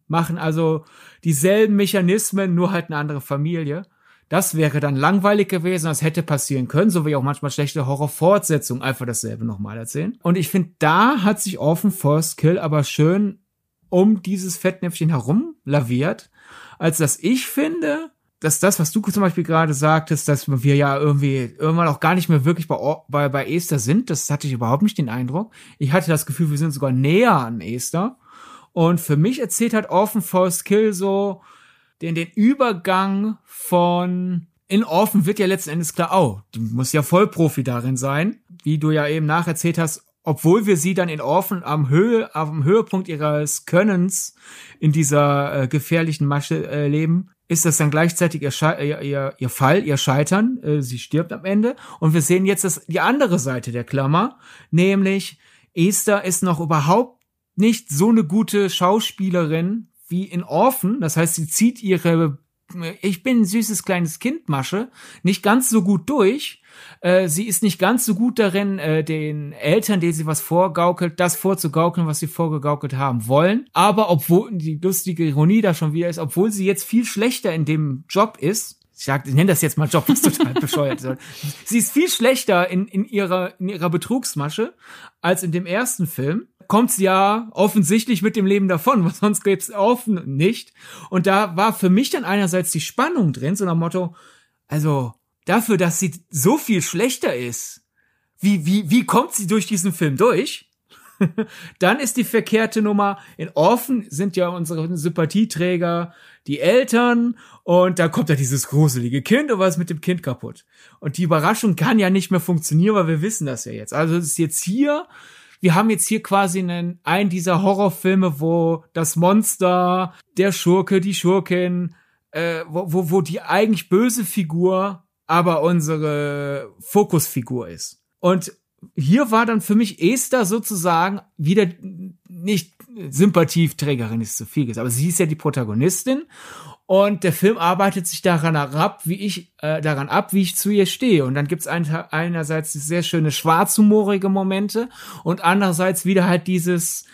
machen also dieselben Mechanismen, nur halt eine andere Familie. Das wäre dann langweilig gewesen, das hätte passieren können, so wie auch manchmal schlechte Horrorfortsetzungen einfach dasselbe nochmal erzählen. Und ich finde, da hat sich Orphan First Kill aber schön um dieses Fettnäpfchen herum laviert, als dass ich finde, dass das, was du zum Beispiel gerade sagtest, dass wir ja irgendwie irgendwann auch gar nicht mehr wirklich bei, bei, bei Esther sind, das hatte ich überhaupt nicht den Eindruck. Ich hatte das Gefühl, wir sind sogar näher an Esther. Und für mich erzählt halt Orphan Force Kill so den, den Übergang von in Orphan wird ja letzten Endes klar, oh, die muss ja Vollprofi darin sein, wie du ja eben nacherzählt hast, obwohl wir sie dann in Orphan am Höhe, am Höhepunkt ihres Könnens in dieser äh, gefährlichen Masche äh, leben, ist das dann gleichzeitig ihr, ihr, ihr, ihr Fall, ihr Scheitern. Äh, sie stirbt am Ende. Und wir sehen jetzt das, die andere Seite der Klammer, nämlich Esther ist noch überhaupt nicht so eine gute Schauspielerin wie in Orphan. Das heißt, sie zieht ihre ich bin ein süßes kleines Kind Masche nicht ganz so gut durch äh, sie ist nicht ganz so gut darin, äh, den Eltern, denen sie was vorgaukelt, das vorzugaukeln, was sie vorgegaukelt haben wollen. Aber obwohl die lustige Ironie da schon wieder ist, obwohl sie jetzt viel schlechter in dem Job ist, ich, sag, ich nenne das jetzt mal Job, was total *laughs* bescheuert ist. Sie ist viel schlechter in, in, ihrer, in ihrer Betrugsmasche als in dem ersten Film. Kommt sie ja offensichtlich mit dem Leben davon, was sonst gibt's offen nicht. Und da war für mich dann einerseits die Spannung drin, so nach Motto, also dafür, dass sie so viel schlechter ist, wie, wie, wie kommt sie durch diesen Film durch? *laughs* Dann ist die verkehrte Nummer, in Orphan sind ja unsere Sympathieträger die Eltern und da kommt ja dieses gruselige Kind und was ist mit dem Kind kaputt. Und die Überraschung kann ja nicht mehr funktionieren, weil wir wissen das ja jetzt. Also es ist jetzt hier, wir haben jetzt hier quasi einen, einen dieser Horrorfilme, wo das Monster, der Schurke, die Schurkin, äh, wo, wo, wo die eigentlich böse Figur aber unsere Fokusfigur ist. Und hier war dann für mich Esther sozusagen wieder nicht Sympathieträgerin ist zu viel gesagt, aber sie ist ja die Protagonistin und der Film arbeitet sich daran ab, wie ich äh, daran ab, wie ich zu ihr stehe. Und dann gibt's ein, einerseits sehr schöne schwarzhumorige Momente und andererseits wieder halt dieses,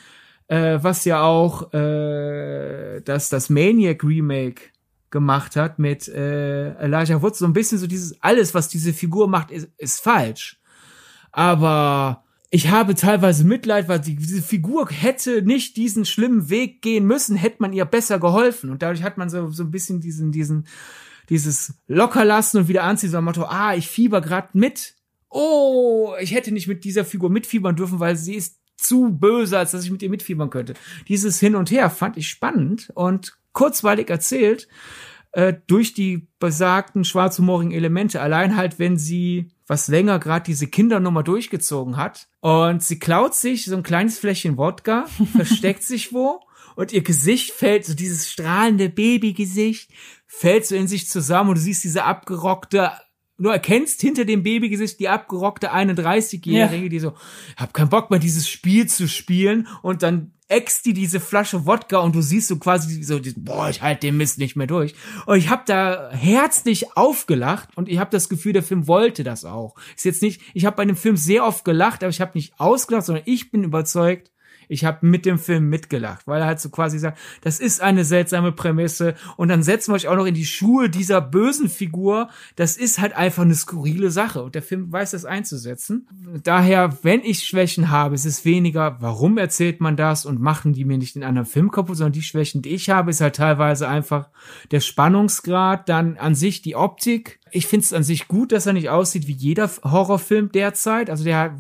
äh, was ja auch äh, das das Maniac Remake gemacht hat mit äh, Elijah Woods. So ein bisschen so dieses, alles, was diese Figur macht, ist, ist falsch. Aber ich habe teilweise Mitleid, weil die, diese Figur hätte nicht diesen schlimmen Weg gehen müssen, hätte man ihr besser geholfen. Und dadurch hat man so, so ein bisschen diesen, diesen, dieses Lockerlassen und wieder anziehen, so ein Motto, ah, ich fieber grad mit. Oh, ich hätte nicht mit dieser Figur mitfiebern dürfen, weil sie ist zu böse, als dass ich mit ihr mitfiebern könnte. Dieses Hin und Her fand ich spannend und kurzweilig erzählt äh, durch die besagten schwarzhumorigen Elemente. Allein halt, wenn sie was länger gerade diese Kindernummer durchgezogen hat und sie klaut sich so ein kleines Fläschchen Wodka, *laughs* versteckt sich wo und ihr Gesicht fällt, so dieses strahlende Babygesicht, fällt so in sich zusammen und du siehst diese abgerockte du erkennst hinter dem Babygesicht die abgerockte 31-Jährige, ja. die so, hab keinen Bock mehr, dieses Spiel zu spielen und dann ext die diese Flasche Wodka und du siehst so quasi so, boah, ich halte den Mist nicht mehr durch. Und ich habe da herzlich aufgelacht und ich habe das Gefühl, der Film wollte das auch. Ist jetzt nicht, ich habe bei dem Film sehr oft gelacht, aber ich habe nicht ausgelacht, sondern ich bin überzeugt, ich habe mit dem Film mitgelacht, weil er halt so quasi sagt, das ist eine seltsame Prämisse und dann setzen wir euch auch noch in die Schuhe dieser bösen Figur. Das ist halt einfach eine skurrile Sache und der Film weiß das einzusetzen. Daher, wenn ich Schwächen habe, ist es weniger, warum erzählt man das und machen die mir nicht den anderen Film kaputt, sondern die Schwächen, die ich habe, ist halt teilweise einfach der Spannungsgrad, dann an sich die Optik. Ich finde es an sich gut, dass er nicht aussieht wie jeder Horrorfilm derzeit. Also der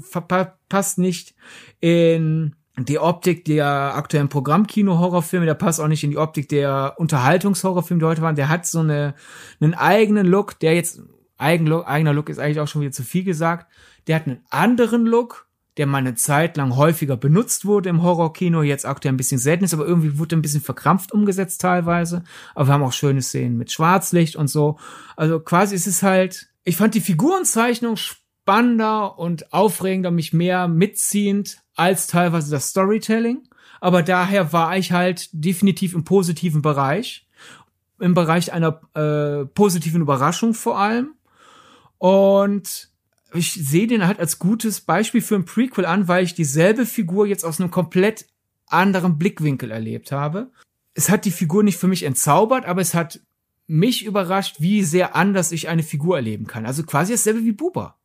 passt nicht in die Optik der aktuellen Programmkino-Horrorfilme, der passt auch nicht in die Optik der Unterhaltungshorrorfilme, die heute waren. Der hat so eine, einen eigenen Look, der jetzt, eigen Look, eigener Look ist eigentlich auch schon wieder zu viel gesagt. Der hat einen anderen Look, der mal eine Zeit lang häufiger benutzt wurde im Horrorkino, jetzt aktuell ein bisschen selten ist, aber irgendwie wurde ein bisschen verkrampft umgesetzt teilweise. Aber wir haben auch schöne Szenen mit Schwarzlicht und so. Also quasi ist es halt, ich fand die Figurenzeichnung spannender und aufregender, mich mehr mitziehend als teilweise das Storytelling. Aber daher war ich halt definitiv im positiven Bereich. Im Bereich einer äh, positiven Überraschung vor allem. Und ich sehe den halt als gutes Beispiel für ein Prequel an, weil ich dieselbe Figur jetzt aus einem komplett anderen Blickwinkel erlebt habe. Es hat die Figur nicht für mich entzaubert, aber es hat mich überrascht, wie sehr anders ich eine Figur erleben kann. Also quasi dasselbe wie Buba.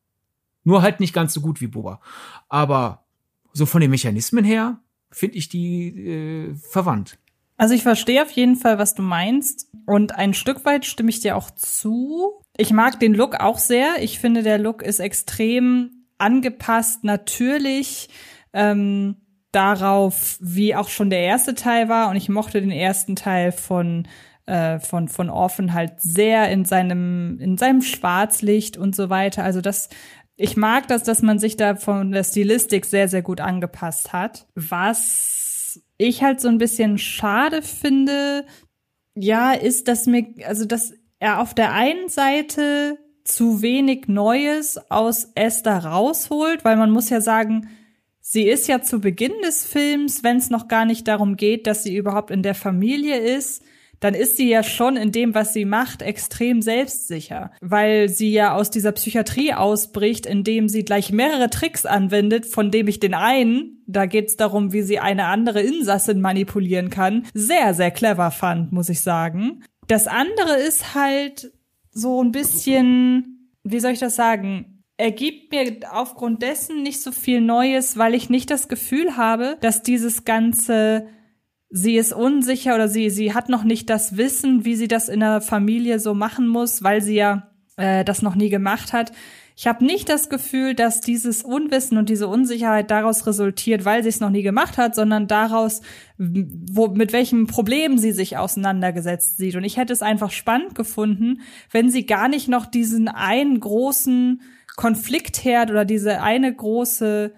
Nur halt nicht ganz so gut wie Buba. Aber so von den Mechanismen her finde ich die äh, verwandt. Also ich verstehe auf jeden Fall, was du meinst. Und ein Stück weit stimme ich dir auch zu. Ich mag den Look auch sehr. Ich finde, der Look ist extrem angepasst, natürlich ähm, darauf, wie auch schon der erste Teil war. Und ich mochte den ersten Teil von äh, von von Orphan halt sehr in seinem in seinem Schwarzlicht und so weiter. Also das ich mag das, dass man sich da von der Stilistik sehr sehr gut angepasst hat. Was ich halt so ein bisschen schade finde, ja, ist, dass mir also dass er auf der einen Seite zu wenig Neues aus Esther rausholt, weil man muss ja sagen, sie ist ja zu Beginn des Films, wenn es noch gar nicht darum geht, dass sie überhaupt in der Familie ist, dann ist sie ja schon in dem, was sie macht, extrem selbstsicher, weil sie ja aus dieser Psychiatrie ausbricht, indem sie gleich mehrere Tricks anwendet, von dem ich den einen, da geht's darum, wie sie eine andere Insassin manipulieren kann, sehr, sehr clever fand, muss ich sagen. Das andere ist halt so ein bisschen, wie soll ich das sagen? Er gibt mir aufgrund dessen nicht so viel Neues, weil ich nicht das Gefühl habe, dass dieses ganze sie ist unsicher oder sie sie hat noch nicht das Wissen, wie sie das in der Familie so machen muss, weil sie ja äh, das noch nie gemacht hat. Ich habe nicht das Gefühl, dass dieses Unwissen und diese Unsicherheit daraus resultiert, weil sie es noch nie gemacht hat, sondern daraus, wo, mit welchem Problem sie sich auseinandergesetzt sieht. Und ich hätte es einfach spannend gefunden, wenn sie gar nicht noch diesen einen großen Konfliktherd oder diese eine große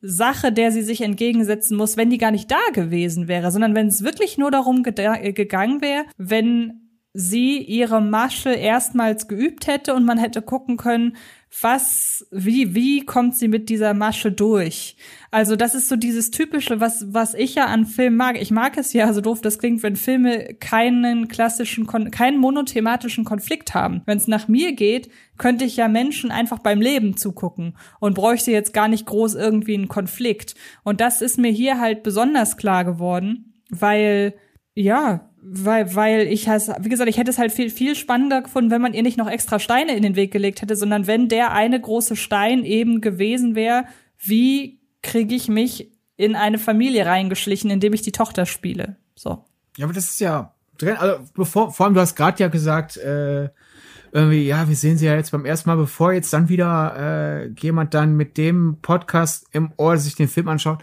Sache, der sie sich entgegensetzen muss, wenn die gar nicht da gewesen wäre, sondern wenn es wirklich nur darum gegangen wäre, wenn sie ihre Masche erstmals geübt hätte und man hätte gucken können, was, wie, wie kommt sie mit dieser Masche durch? Also das ist so dieses typische, was, was ich ja an Filmen mag. Ich mag es ja, so doof das klingt, wenn Filme keinen klassischen, keinen monothematischen Konflikt haben. Wenn es nach mir geht, könnte ich ja Menschen einfach beim Leben zugucken und bräuchte jetzt gar nicht groß irgendwie einen Konflikt. Und das ist mir hier halt besonders klar geworden, weil, ja, weil, weil ich halt, wie gesagt, ich hätte es halt viel, viel spannender gefunden, wenn man ihr nicht noch extra Steine in den Weg gelegt hätte, sondern wenn der eine große Stein eben gewesen wäre, wie kriege ich mich in eine Familie reingeschlichen, indem ich die Tochter spiele. So. Ja, aber das ist ja drin, also bevor, vor allem, du hast gerade ja gesagt, äh, irgendwie, ja, wir sehen sie ja jetzt beim ersten Mal, bevor jetzt dann wieder äh, jemand dann mit dem Podcast im Ohr sich den Film anschaut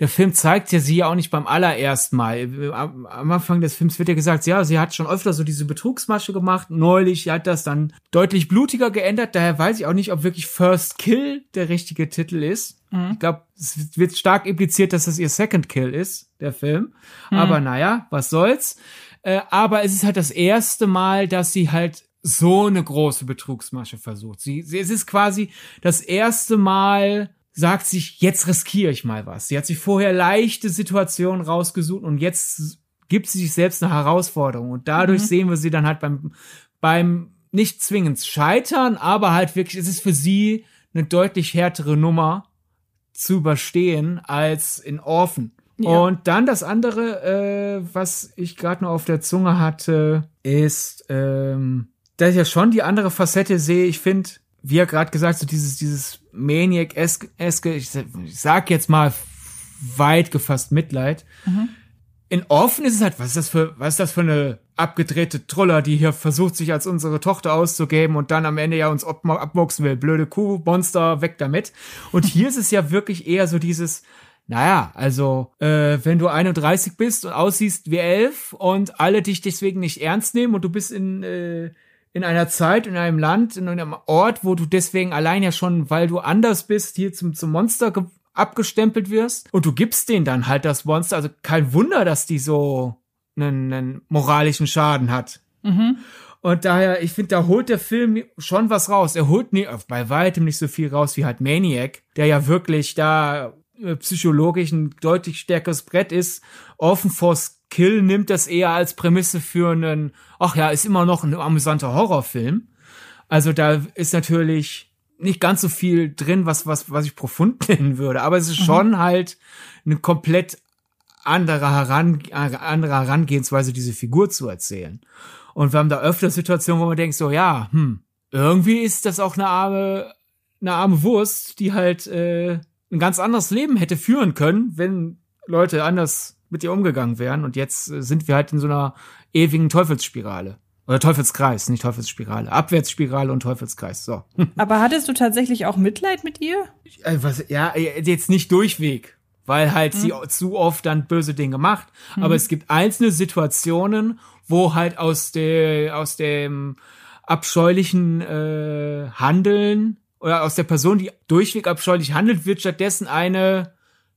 der Film zeigt ja sie ja auch nicht beim allerersten Mal. Am Anfang des Films wird ja gesagt, ja, sie hat schon öfter so diese Betrugsmasche gemacht. Neulich hat das dann deutlich blutiger geändert. Daher weiß ich auch nicht, ob wirklich First Kill der richtige Titel ist. Mhm. Ich glaube, es wird stark impliziert, dass das ihr Second Kill ist, der Film. Mhm. Aber naja, was soll's. Äh, aber es ist halt das erste Mal, dass sie halt so eine große Betrugsmasche versucht. Sie, sie, es ist quasi das erste Mal, sagt sich, jetzt riskiere ich mal was. Sie hat sich vorher leichte Situationen rausgesucht und jetzt gibt sie sich selbst eine Herausforderung. Und dadurch mhm. sehen wir sie dann halt beim, beim nicht zwingend scheitern, aber halt wirklich, es ist für sie eine deutlich härtere Nummer zu überstehen als in Orphan. Ja. Und dann das andere, äh, was ich gerade noch auf der Zunge hatte, ist, ähm, dass ich ja schon die andere Facette sehe. Ich finde, wie er gerade gesagt, so dieses, dieses Maniac-eske, ich sag jetzt mal weit gefasst Mitleid. Mhm. In Orphan ist es halt, was ist das für, was ist das für eine abgedrehte Troller, die hier versucht, sich als unsere Tochter auszugeben und dann am Ende ja uns abboxen will. Blöde Kuh, Monster, weg damit. Und hier ist es ja wirklich eher so dieses, naja, also, äh, wenn du 31 bist und aussiehst wie elf und alle dich deswegen nicht ernst nehmen und du bist in, äh, in einer Zeit, in einem Land, in einem Ort, wo du deswegen allein ja schon, weil du anders bist, hier zum, zum Monster abgestempelt wirst und du gibst denen dann halt das Monster. Also kein Wunder, dass die so einen, einen moralischen Schaden hat. Mhm. Und daher, ich finde, da holt der Film schon was raus. Er holt nie, bei weitem nicht so viel raus wie halt Maniac, der ja wirklich da äh, psychologisch ein deutlich stärkeres Brett ist, offen vors Kill nimmt das eher als Prämisse für einen, ach ja, ist immer noch ein amüsanter Horrorfilm. Also da ist natürlich nicht ganz so viel drin, was, was, was ich profund *laughs* nennen würde, aber es ist mhm. schon halt eine komplett andere, Heran, andere Herangehensweise, diese Figur zu erzählen. Und wir haben da öfter Situationen, wo man denkt so, ja, hm, irgendwie ist das auch eine arme, eine arme Wurst, die halt äh, ein ganz anderes Leben hätte führen können, wenn Leute anders mit ihr umgegangen wären. Und jetzt äh, sind wir halt in so einer ewigen Teufelsspirale. Oder Teufelskreis, nicht Teufelsspirale. Abwärtsspirale und Teufelskreis. So. *laughs* Aber hattest du tatsächlich auch Mitleid mit ihr? Äh, was, ja, äh, jetzt nicht durchweg, weil halt mhm. sie zu oft dann böse Dinge macht. Mhm. Aber es gibt einzelne Situationen, wo halt aus der aus dem abscheulichen äh, Handeln oder aus der Person, die durchweg abscheulich handelt, wird stattdessen eine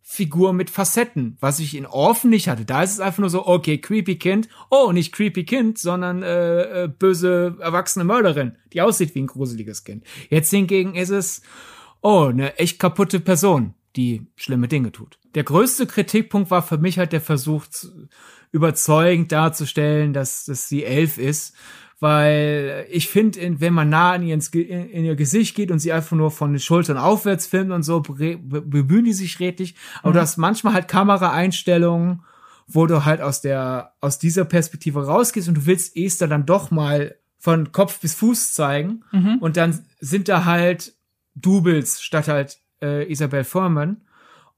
Figur mit Facetten, was ich in Orphan nicht hatte. Da ist es einfach nur so, okay, creepy Kind. Oh, nicht creepy Kind, sondern äh, äh, böse erwachsene Mörderin, die aussieht wie ein gruseliges Kind. Jetzt hingegen ist es, oh, eine echt kaputte Person, die schlimme Dinge tut. Der größte Kritikpunkt war für mich halt der Versuch, überzeugend darzustellen, dass, dass sie elf ist, weil ich finde, wenn man nah in, ihr, in ihr Gesicht geht und sie einfach nur von den Schultern aufwärts filmt und so, bemühen die sich redlich. Aber mhm. du hast manchmal halt Kameraeinstellungen, wo du halt aus der, aus dieser Perspektive rausgehst und du willst Esther dann doch mal von Kopf bis Fuß zeigen. Mhm. Und dann sind da halt Doubles statt halt äh, Isabel Furman.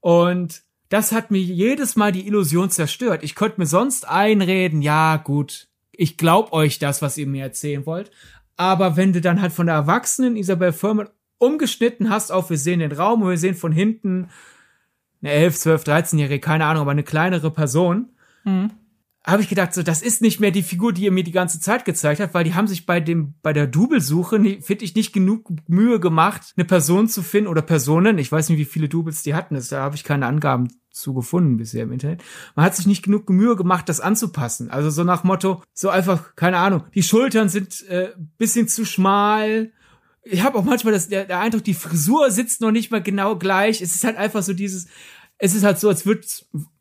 Und das hat mir jedes Mal die Illusion zerstört. Ich konnte mir sonst einreden, ja, gut, ich glaub euch das, was ihr mir erzählen wollt. Aber wenn du dann halt von der erwachsenen Isabel Furman umgeschnitten hast auf, wir sehen den Raum und wir sehen von hinten eine 11, 12, 13-Jährige, keine Ahnung, aber eine kleinere Person, mhm habe ich gedacht, so, das ist nicht mehr die Figur, die ihr mir die ganze Zeit gezeigt hat, weil die haben sich bei dem, bei der Double-Suche, finde ich, nicht genug Mühe gemacht, eine Person zu finden oder Personen. Ich weiß nicht, wie viele Doubles die hatten. da habe ich keine Angaben zu gefunden bisher im Internet. Man hat sich nicht genug Mühe gemacht, das anzupassen. Also so nach Motto, so einfach, keine Ahnung, die Schultern sind äh, bisschen zu schmal. Ich habe auch manchmal das, der, der Eindruck, die Frisur sitzt noch nicht mal genau gleich. Es ist halt einfach so dieses, es ist halt so, als würde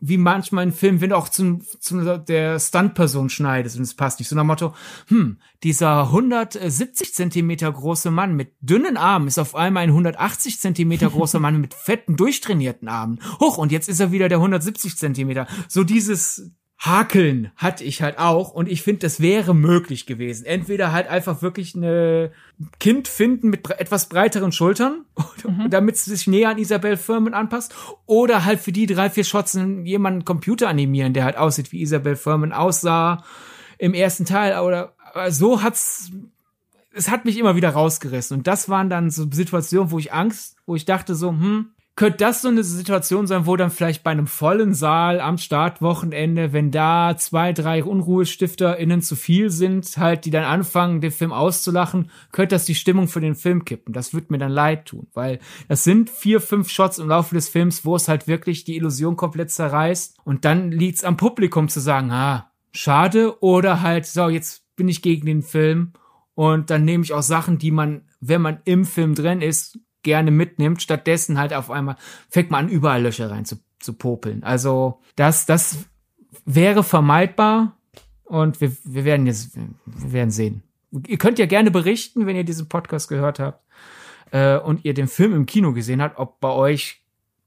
wie manchmal ein Film, wenn du auch zum, zum der Stunt-Person schneidest und es passt nicht. So nach Motto, hm, dieser 170 Zentimeter große Mann mit dünnen Armen ist auf einmal ein 180 Zentimeter großer Mann mit fetten, durchtrainierten Armen. Hoch, und jetzt ist er wieder der 170 Zentimeter. So dieses, Hakeln hatte ich halt auch und ich finde, das wäre möglich gewesen. Entweder halt einfach wirklich eine Kind finden mit etwas breiteren Schultern, *laughs* mhm. damit es sich näher an Isabel Furman anpasst, oder halt für die drei, vier Shots jemanden Computer animieren, der halt aussieht, wie Isabel Furman aussah im ersten Teil. Oder so hat's, es hat mich immer wieder rausgerissen. Und das waren dann so Situationen, wo ich Angst, wo ich dachte so, hm, könnte das so eine Situation sein, wo dann vielleicht bei einem vollen Saal am Startwochenende, wenn da zwei, drei UnruhestifterInnen zu viel sind, halt, die dann anfangen, den Film auszulachen, könnte das die Stimmung für den Film kippen. Das würde mir dann leid tun, weil das sind vier, fünf Shots im Laufe des Films, wo es halt wirklich die Illusion komplett zerreißt. Und dann liegt's am Publikum zu sagen, ah, schade, oder halt, so, jetzt bin ich gegen den Film. Und dann nehme ich auch Sachen, die man, wenn man im Film drin ist, gerne mitnimmt. Stattdessen halt auf einmal fängt man an, überall Löcher rein zu, zu popeln. Also das, das wäre vermeidbar und wir, wir werden jetzt, wir werden sehen. Ihr könnt ja gerne berichten, wenn ihr diesen Podcast gehört habt äh, und ihr den Film im Kino gesehen habt, ob bei euch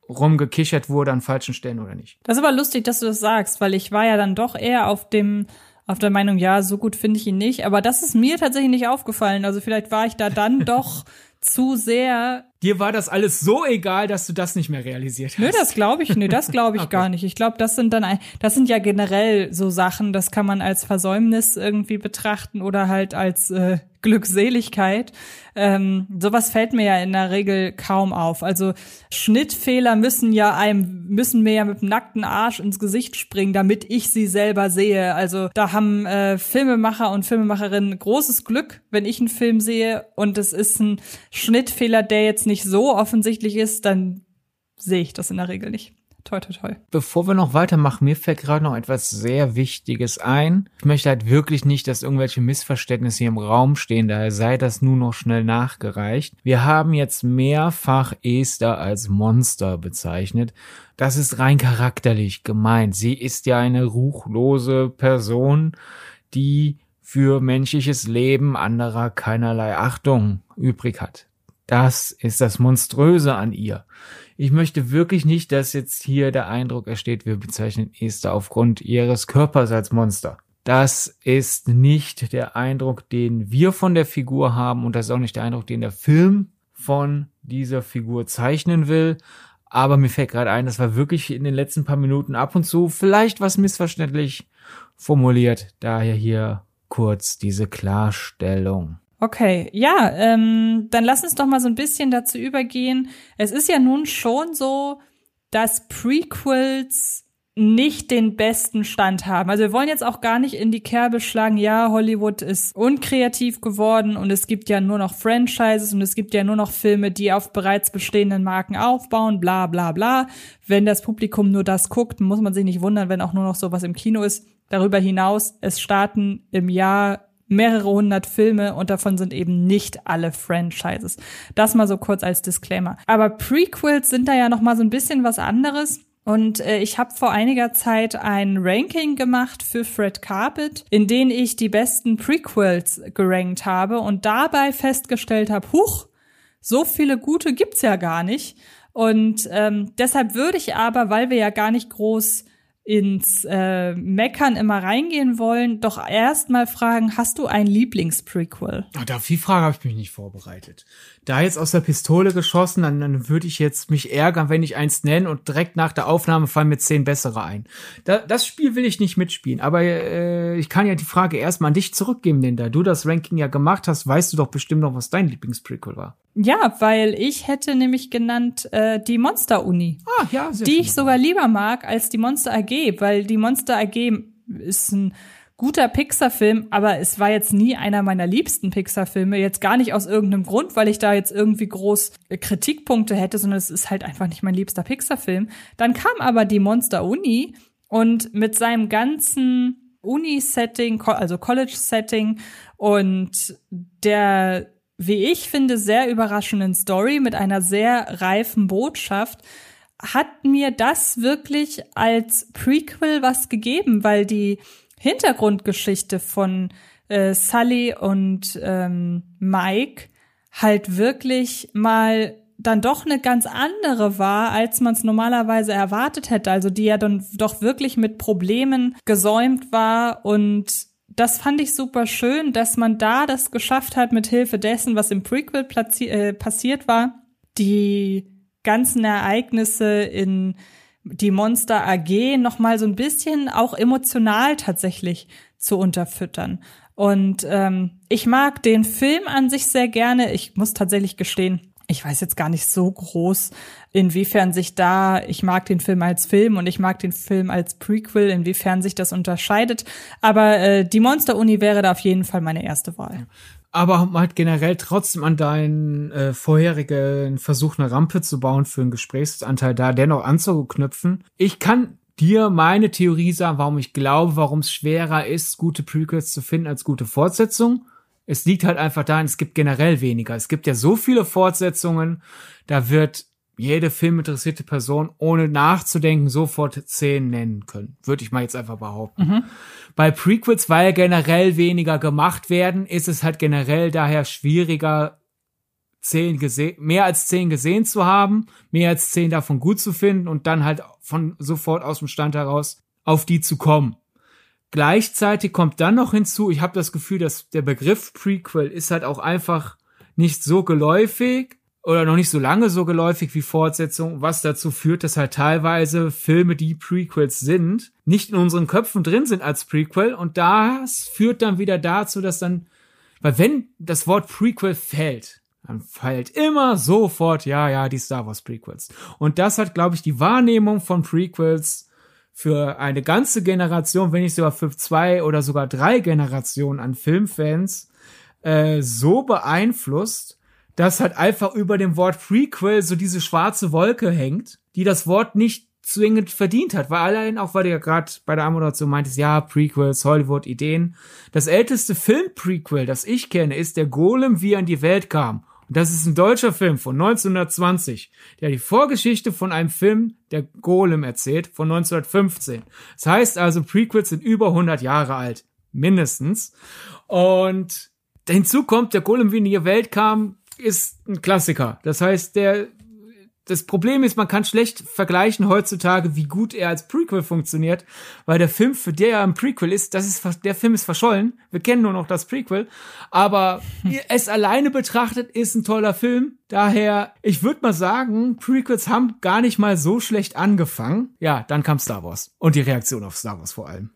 rumgekichert wurde an falschen Stellen oder nicht. Das ist aber lustig, dass du das sagst, weil ich war ja dann doch eher auf dem auf der Meinung, ja, so gut finde ich ihn nicht, aber das ist mir tatsächlich nicht aufgefallen. Also vielleicht war ich da dann *laughs* doch zu sehr. Dir war das alles so egal, dass du das nicht mehr realisiert hast. Nö, das glaube ich, nö, das glaube ich *laughs* okay. gar nicht. Ich glaube, das sind dann, ein, das sind ja generell so Sachen, das kann man als Versäumnis irgendwie betrachten oder halt als äh, Glückseligkeit. Ähm, sowas fällt mir ja in der Regel kaum auf. Also Schnittfehler müssen ja einem, müssen mir ja mit dem nackten Arsch ins Gesicht springen, damit ich sie selber sehe. Also da haben äh, Filmemacher und Filmemacherinnen großes Glück, wenn ich einen Film sehe und es ist ein Schnittfehler, der jetzt nicht so offensichtlich ist, dann sehe ich das in der Regel nicht. Toi, toi, toi. Bevor wir noch weitermachen, mir fällt gerade noch etwas sehr Wichtiges ein. Ich möchte halt wirklich nicht, dass irgendwelche Missverständnisse hier im Raum stehen, daher sei das nur noch schnell nachgereicht. Wir haben jetzt mehrfach Esther als Monster bezeichnet. Das ist rein charakterlich gemeint. Sie ist ja eine ruchlose Person, die für menschliches Leben anderer keinerlei Achtung übrig hat. Das ist das Monströse an ihr. Ich möchte wirklich nicht, dass jetzt hier der Eindruck entsteht, wir bezeichnen Esther aufgrund ihres Körpers als Monster. Das ist nicht der Eindruck, den wir von der Figur haben und das ist auch nicht der Eindruck, den der Film von dieser Figur zeichnen will. Aber mir fällt gerade ein, das war wirklich in den letzten paar Minuten ab und zu vielleicht was missverständlich formuliert. Daher hier kurz diese Klarstellung. Okay, ja, ähm, dann lass uns doch mal so ein bisschen dazu übergehen. Es ist ja nun schon so, dass Prequels nicht den besten Stand haben. Also wir wollen jetzt auch gar nicht in die Kerbe schlagen, ja, Hollywood ist unkreativ geworden und es gibt ja nur noch Franchises und es gibt ja nur noch Filme, die auf bereits bestehenden Marken aufbauen, bla bla bla. Wenn das Publikum nur das guckt, muss man sich nicht wundern, wenn auch nur noch sowas im Kino ist. Darüber hinaus, es starten im Jahr mehrere hundert Filme und davon sind eben nicht alle Franchises. Das mal so kurz als Disclaimer. Aber Prequels sind da ja noch mal so ein bisschen was anderes. Und äh, ich habe vor einiger Zeit ein Ranking gemacht für Fred Carpet, in dem ich die besten Prequels gerankt habe und dabei festgestellt habe, huch, so viele gute gibt's ja gar nicht. Und ähm, deshalb würde ich aber, weil wir ja gar nicht groß ins äh, Meckern immer reingehen wollen, doch erstmal fragen, hast du ein Lieblingsprequel? Oh, auf die Frage habe ich mich nicht vorbereitet. Da jetzt aus der Pistole geschossen, dann, dann würde ich jetzt mich ärgern, wenn ich eins nenne und direkt nach der Aufnahme fallen mir zehn bessere ein. Da, das Spiel will ich nicht mitspielen, aber äh, ich kann ja die Frage erstmal an dich zurückgeben, denn da du das Ranking ja gemacht hast, weißt du doch bestimmt noch, was dein Lieblingsprequel war. Ja, weil ich hätte nämlich genannt äh, die Monster Uni. Ah, ja, sehr die ich sogar lieber mag als die Monster AG, weil die Monster AG ist ein guter Pixar-Film, aber es war jetzt nie einer meiner liebsten Pixar-Filme. Jetzt gar nicht aus irgendeinem Grund, weil ich da jetzt irgendwie groß äh, Kritikpunkte hätte, sondern es ist halt einfach nicht mein liebster Pixar-Film. Dann kam aber die Monster Uni und mit seinem ganzen Uni-Setting, also College-Setting und der wie ich finde, sehr überraschenden Story mit einer sehr reifen Botschaft, hat mir das wirklich als Prequel was gegeben, weil die Hintergrundgeschichte von äh, Sully und ähm, Mike halt wirklich mal dann doch eine ganz andere war, als man es normalerweise erwartet hätte. Also die ja dann doch wirklich mit Problemen gesäumt war und das fand ich super schön, dass man da das geschafft hat, mit Hilfe dessen, was im Prequel äh, passiert war, die ganzen Ereignisse in die Monster AG noch mal so ein bisschen auch emotional tatsächlich zu unterfüttern. Und ähm, ich mag den Film an sich sehr gerne. Ich muss tatsächlich gestehen, ich weiß jetzt gar nicht so groß, inwiefern sich da, ich mag den Film als Film und ich mag den Film als Prequel, inwiefern sich das unterscheidet. Aber äh, die Monster-Uni wäre da auf jeden Fall meine erste Wahl. Aber halt generell trotzdem an deinen äh, vorherigen Versuch, eine Rampe zu bauen für einen Gesprächsanteil da, dennoch anzuknüpfen. Ich kann dir meine Theorie sagen, warum ich glaube, warum es schwerer ist, gute Prequels zu finden als gute Fortsetzungen. Es liegt halt einfach daran, es gibt generell weniger. Es gibt ja so viele Fortsetzungen, da wird jede filminteressierte Person ohne nachzudenken sofort zehn nennen können. Würde ich mal jetzt einfach behaupten. Mhm. Bei Prequels, weil generell weniger gemacht werden, ist es halt generell daher schwieriger, zehn gesehen, mehr als zehn gesehen zu haben, mehr als zehn davon gut zu finden und dann halt von sofort aus dem Stand heraus auf die zu kommen. Gleichzeitig kommt dann noch hinzu, ich habe das Gefühl, dass der Begriff Prequel ist halt auch einfach nicht so geläufig oder noch nicht so lange so geläufig wie Fortsetzung, was dazu führt, dass halt teilweise Filme, die Prequels sind, nicht in unseren Köpfen drin sind als Prequel und das führt dann wieder dazu, dass dann, weil wenn das Wort Prequel fällt, dann fällt immer sofort, ja, ja, die Star Wars Prequels. Und das hat, glaube ich, die Wahrnehmung von Prequels für eine ganze Generation, wenn nicht sogar für zwei oder sogar drei Generationen an Filmfans äh, so beeinflusst, dass halt einfach über dem Wort Prequel so diese schwarze Wolke hängt, die das Wort nicht zwingend verdient hat, weil allein auch, weil du ja gerade bei der Ammoderation meintest, ja, Prequels, Hollywood-Ideen. Das älteste Film-Prequel, das ich kenne, ist der Golem, wie er in die Welt kam. Das ist ein deutscher Film von 1920, der die Vorgeschichte von einem Film, der Golem erzählt, von 1915. Das heißt also, Prequels sind über 100 Jahre alt. mindestens. Und hinzu kommt, der Golem, wie in die Welt kam, ist ein Klassiker. Das heißt, der das Problem ist, man kann schlecht vergleichen heutzutage, wie gut er als Prequel funktioniert, weil der Film, für der er ein Prequel ist, das ist, der Film ist verschollen. Wir kennen nur noch das Prequel. Aber *laughs* es alleine betrachtet ist ein toller Film. Daher, ich würde mal sagen, Prequels haben gar nicht mal so schlecht angefangen. Ja, dann kam Star Wars. Und die Reaktion auf Star Wars vor allem.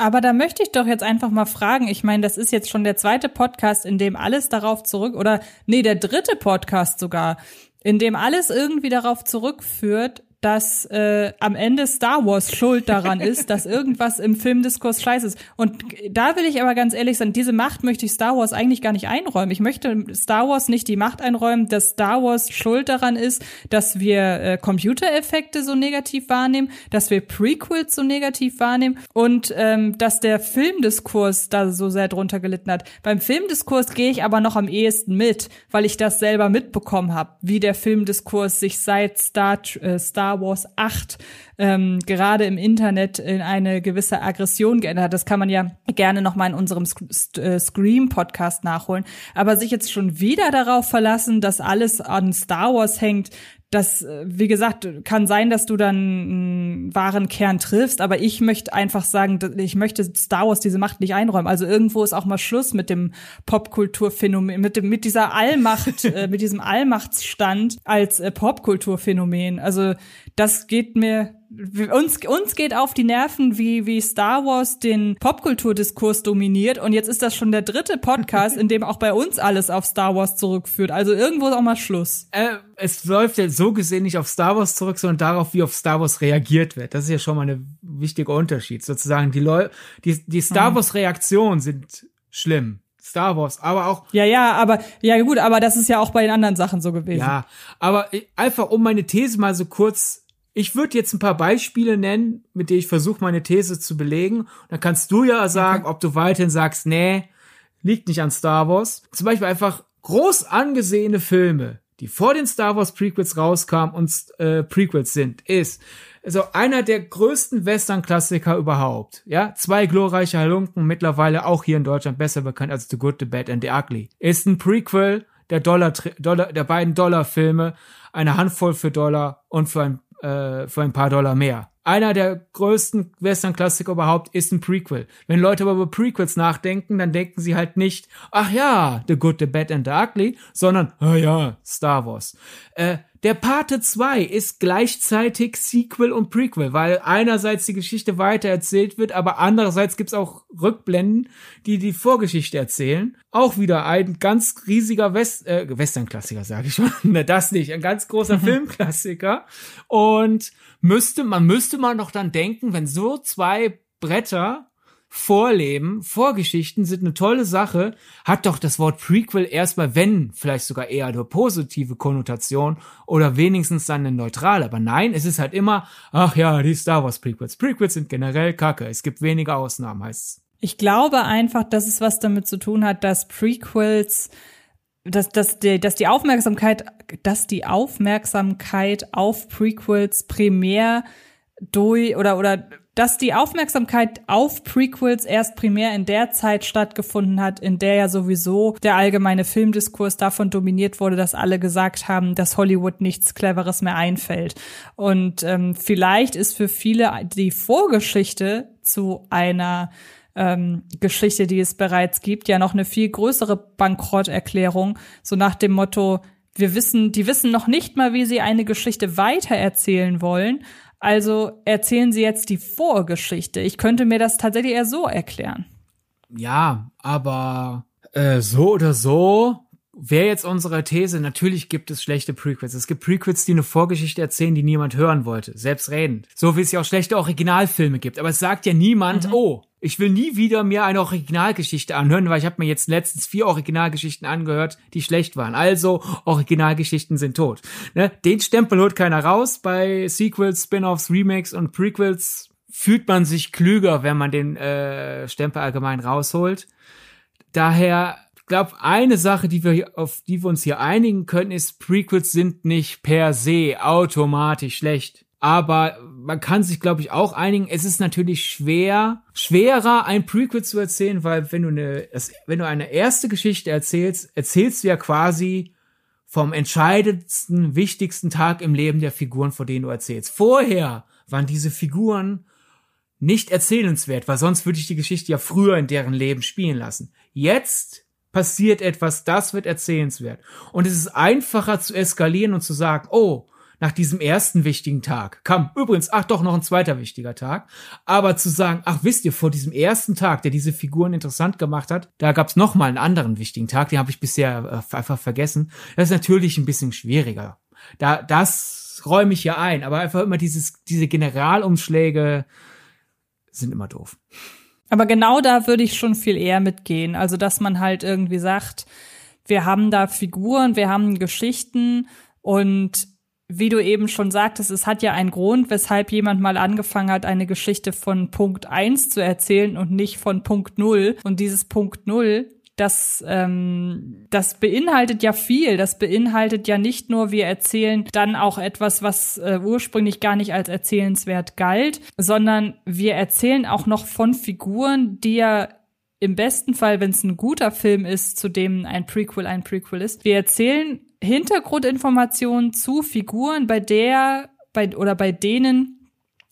Aber da möchte ich doch jetzt einfach mal fragen. Ich meine, das ist jetzt schon der zweite Podcast, in dem alles darauf zurück, oder nee, der dritte Podcast sogar, in dem alles irgendwie darauf zurückführt, dass äh, am Ende Star Wars schuld daran ist, dass irgendwas im Filmdiskurs scheiße ist. Und da will ich aber ganz ehrlich sein, diese Macht möchte ich Star Wars eigentlich gar nicht einräumen. Ich möchte Star Wars nicht die Macht einräumen, dass Star Wars schuld daran ist, dass wir äh, Computereffekte so negativ wahrnehmen, dass wir Prequels so negativ wahrnehmen und ähm, dass der Filmdiskurs da so sehr drunter gelitten hat. Beim Filmdiskurs gehe ich aber noch am ehesten mit, weil ich das selber mitbekommen habe, wie der Filmdiskurs sich seit Star, äh, Star Star Wars 8 ähm, gerade im Internet in eine gewisse Aggression geändert hat. Das kann man ja gerne noch mal in unserem äh, Scream-Podcast nachholen. Aber sich jetzt schon wieder darauf verlassen, dass alles an Star Wars hängt, das, äh, wie gesagt, kann sein, dass du dann einen wahren Kern triffst, aber ich möchte einfach sagen, ich möchte Star Wars diese Macht nicht einräumen. Also irgendwo ist auch mal Schluss mit dem Popkulturphänomen, mit dem, mit dieser Allmacht, *laughs* äh, mit diesem Allmachtsstand als äh, Popkulturphänomen. Also das geht mir uns, uns geht auf die Nerven, wie, wie Star Wars den Popkulturdiskurs dominiert. Und jetzt ist das schon der dritte Podcast, in dem auch bei uns alles auf Star Wars zurückführt. Also irgendwo ist auch mal Schluss. Äh, es läuft ja so gesehen nicht auf Star Wars zurück, sondern darauf, wie auf Star Wars reagiert wird. Das ist ja schon mal ein wichtiger Unterschied. Sozusagen, die Leute, die, die Star mhm. Wars Reaktionen sind schlimm. Star Wars, aber auch. Ja, ja, aber, ja gut, aber das ist ja auch bei den anderen Sachen so gewesen. Ja, aber einfach, um meine These mal so kurz ich würde jetzt ein paar Beispiele nennen, mit denen ich versuche, meine These zu belegen. dann kannst du ja sagen, okay. ob du weiterhin sagst, nee, liegt nicht an Star Wars. Zum Beispiel einfach groß angesehene Filme, die vor den Star Wars Prequels rauskamen und äh, Prequels sind, ist also einer der größten Western-Klassiker überhaupt. Ja, zwei glorreiche Halunken, mittlerweile auch hier in Deutschland besser bekannt als The Good, The Bad and The Ugly. Ist ein Prequel der Dollar, Dollar der beiden Dollar-Filme, eine Handvoll für Dollar und für ein äh, für ein paar Dollar mehr. Einer der größten Western-Klassiker überhaupt ist ein Prequel. Wenn Leute aber über Prequels nachdenken, dann denken sie halt nicht, ach ja, The Good, The Bad and The Ugly, sondern, ah ja, Star Wars. Äh, der Pate 2 ist gleichzeitig Sequel und Prequel, weil einerseits die Geschichte weitererzählt wird, aber andererseits gibt's auch Rückblenden, die die Vorgeschichte erzählen. Auch wieder ein ganz riesiger West äh, Western-Klassiker, sage ich schon. *laughs* ne, das nicht, ein ganz großer Filmklassiker. Und müsste man müsste man doch dann denken, wenn so zwei Bretter Vorleben, Vorgeschichten sind eine tolle Sache, hat doch das Wort Prequel erstmal, wenn, vielleicht sogar eher eine positive Konnotation oder wenigstens dann eine neutrale. Aber nein, es ist halt immer, ach ja, die Star Wars Prequels. Prequels sind generell kacke. Es gibt wenige Ausnahmen, heißt's. Ich glaube einfach, dass es was damit zu tun hat, dass Prequels dass, dass, die, dass die Aufmerksamkeit, dass die Aufmerksamkeit auf Prequels primär durch oder oder dass die Aufmerksamkeit auf Prequels erst primär in der Zeit stattgefunden hat, in der ja sowieso der allgemeine Filmdiskurs davon dominiert wurde, dass alle gesagt haben, dass Hollywood nichts Cleveres mehr einfällt. Und ähm, vielleicht ist für viele die Vorgeschichte zu einer ähm, Geschichte, die es bereits gibt, ja noch eine viel größere Bankrotterklärung, so nach dem Motto, wir wissen, die wissen noch nicht mal, wie sie eine Geschichte weitererzählen wollen, also erzählen Sie jetzt die Vorgeschichte. Ich könnte mir das tatsächlich eher so erklären. Ja, aber äh, so oder so wäre jetzt unsere These, natürlich gibt es schlechte Prequels. Es gibt Prequels, die eine Vorgeschichte erzählen, die niemand hören wollte, selbstredend. So wie es ja auch schlechte Originalfilme gibt. Aber es sagt ja niemand, mhm. oh, ich will nie wieder mir eine Originalgeschichte anhören, weil ich habe mir jetzt letztens vier Originalgeschichten angehört, die schlecht waren. Also, Originalgeschichten sind tot. Ne? Den Stempel holt keiner raus. Bei Sequels, Spin-offs, Remakes und Prequels fühlt man sich klüger, wenn man den äh, Stempel allgemein rausholt. Daher glaube, eine Sache, die wir auf die wir uns hier einigen können, ist, Prequels sind nicht per se automatisch schlecht. aber man kann sich, glaube ich, auch einigen. Es ist natürlich schwer, schwerer, ein Prequel zu erzählen, weil wenn du eine, wenn du eine erste Geschichte erzählst, erzählst du ja quasi vom entscheidendsten, wichtigsten Tag im Leben der Figuren, vor denen du erzählst. Vorher waren diese Figuren nicht erzählenswert, weil sonst würde ich die Geschichte ja früher in deren Leben spielen lassen. Jetzt passiert etwas, das wird erzählenswert. Und es ist einfacher zu eskalieren und zu sagen, oh, nach diesem ersten wichtigen Tag kam übrigens, ach doch, noch ein zweiter wichtiger Tag. Aber zu sagen, ach wisst ihr, vor diesem ersten Tag, der diese Figuren interessant gemacht hat, da gab es noch mal einen anderen wichtigen Tag, den habe ich bisher äh, einfach vergessen. Das ist natürlich ein bisschen schwieriger. Da, das räume ich ja ein, aber einfach immer dieses, diese Generalumschläge sind immer doof. Aber genau da würde ich schon viel eher mitgehen. Also, dass man halt irgendwie sagt, wir haben da Figuren, wir haben Geschichten und wie du eben schon sagtest, es hat ja einen Grund, weshalb jemand mal angefangen hat, eine Geschichte von Punkt eins zu erzählen und nicht von Punkt null. Und dieses Punkt null, das, ähm, das beinhaltet ja viel. Das beinhaltet ja nicht nur, wir erzählen dann auch etwas, was äh, ursprünglich gar nicht als erzählenswert galt, sondern wir erzählen auch noch von Figuren, die ja im besten Fall, wenn es ein guter Film ist, zu dem ein Prequel ein Prequel ist. Wir erzählen Hintergrundinformationen zu Figuren, bei der bei oder bei denen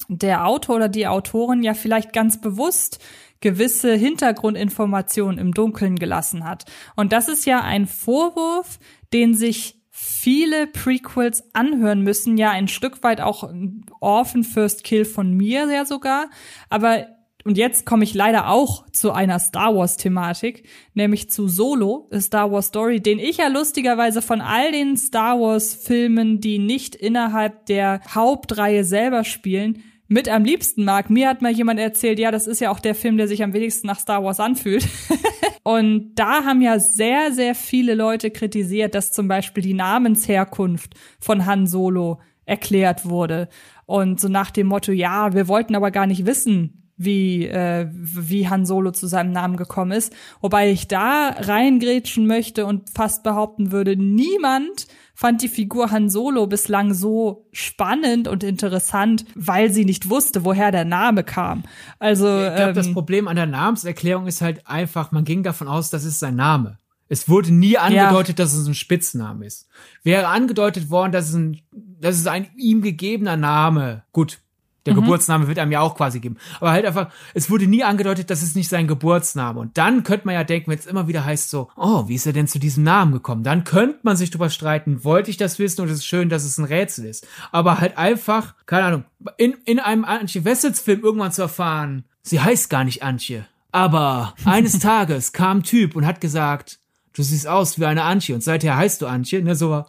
der Autor oder die Autorin ja vielleicht ganz bewusst gewisse Hintergrundinformationen im Dunkeln gelassen hat. Und das ist ja ein Vorwurf, den sich viele Prequels anhören müssen, ja ein Stück weit auch Orphan First Kill von mir ja sogar, aber und jetzt komme ich leider auch zu einer Star Wars-Thematik, nämlich zu Solo, Star Wars Story, den ich ja lustigerweise von all den Star Wars-Filmen, die nicht innerhalb der Hauptreihe selber spielen, mit am liebsten mag. Mir hat mal jemand erzählt, ja, das ist ja auch der Film, der sich am wenigsten nach Star Wars anfühlt. *laughs* und da haben ja sehr, sehr viele Leute kritisiert, dass zum Beispiel die Namensherkunft von Han Solo erklärt wurde. Und so nach dem Motto, ja, wir wollten aber gar nicht wissen, wie, äh, wie Han Solo zu seinem Namen gekommen ist. Wobei ich da reingrätschen möchte und fast behaupten würde, niemand fand die Figur Han Solo bislang so spannend und interessant, weil sie nicht wusste, woher der Name kam. Also ich glaube, ähm, das Problem an der Namenserklärung ist halt einfach, man ging davon aus, das ist sein Name. Es wurde nie angedeutet, ja. dass es ein Spitzname ist. Wäre angedeutet worden, dass es ein, dass es ein ihm gegebener Name. Gut, der mhm. Geburtsname wird einem ja auch quasi geben. Aber halt einfach, es wurde nie angedeutet, dass es nicht sein Geburtsname. Und dann könnte man ja denken, wenn es immer wieder heißt so, oh, wie ist er denn zu diesem Namen gekommen? Dann könnte man sich drüber streiten, wollte ich das wissen und es ist schön, dass es ein Rätsel ist. Aber halt einfach, keine Ahnung, in, in einem Antje Wessels Film irgendwann zu erfahren, sie heißt gar nicht Antje. Aber eines *laughs* Tages kam ein Typ und hat gesagt, du siehst aus wie eine Antje und seither heißt du Antje, ne, so.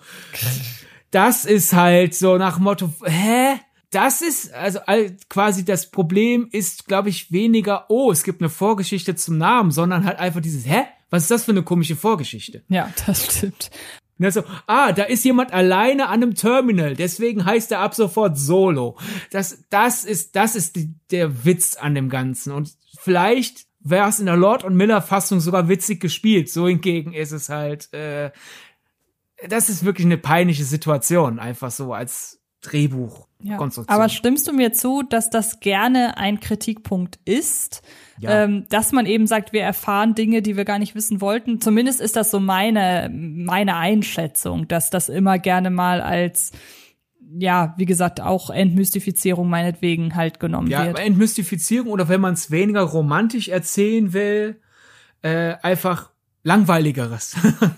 Das ist halt so nach Motto, hä? Das ist, also quasi das Problem ist, glaube ich, weniger, oh, es gibt eine Vorgeschichte zum Namen, sondern halt einfach dieses, hä? Was ist das für eine komische Vorgeschichte? Ja, *laughs* das stimmt. Also, ah, da ist jemand alleine an einem Terminal, deswegen heißt er ab sofort Solo. Das, das ist, das ist die, der Witz an dem Ganzen. Und vielleicht wäre es in der Lord und Miller Fassung sogar witzig gespielt. So hingegen ist es halt, äh, das ist wirklich eine peinliche Situation, einfach so als Drehbuch. Ja. Aber stimmst du mir zu, dass das gerne ein Kritikpunkt ist? Ja. Ähm, dass man eben sagt, wir erfahren Dinge, die wir gar nicht wissen wollten. Zumindest ist das so meine, meine Einschätzung, dass das immer gerne mal als ja, wie gesagt, auch Entmystifizierung meinetwegen halt genommen ja, wird. Ja, Entmystifizierung oder wenn man es weniger romantisch erzählen will, äh, einfach langweiligeres.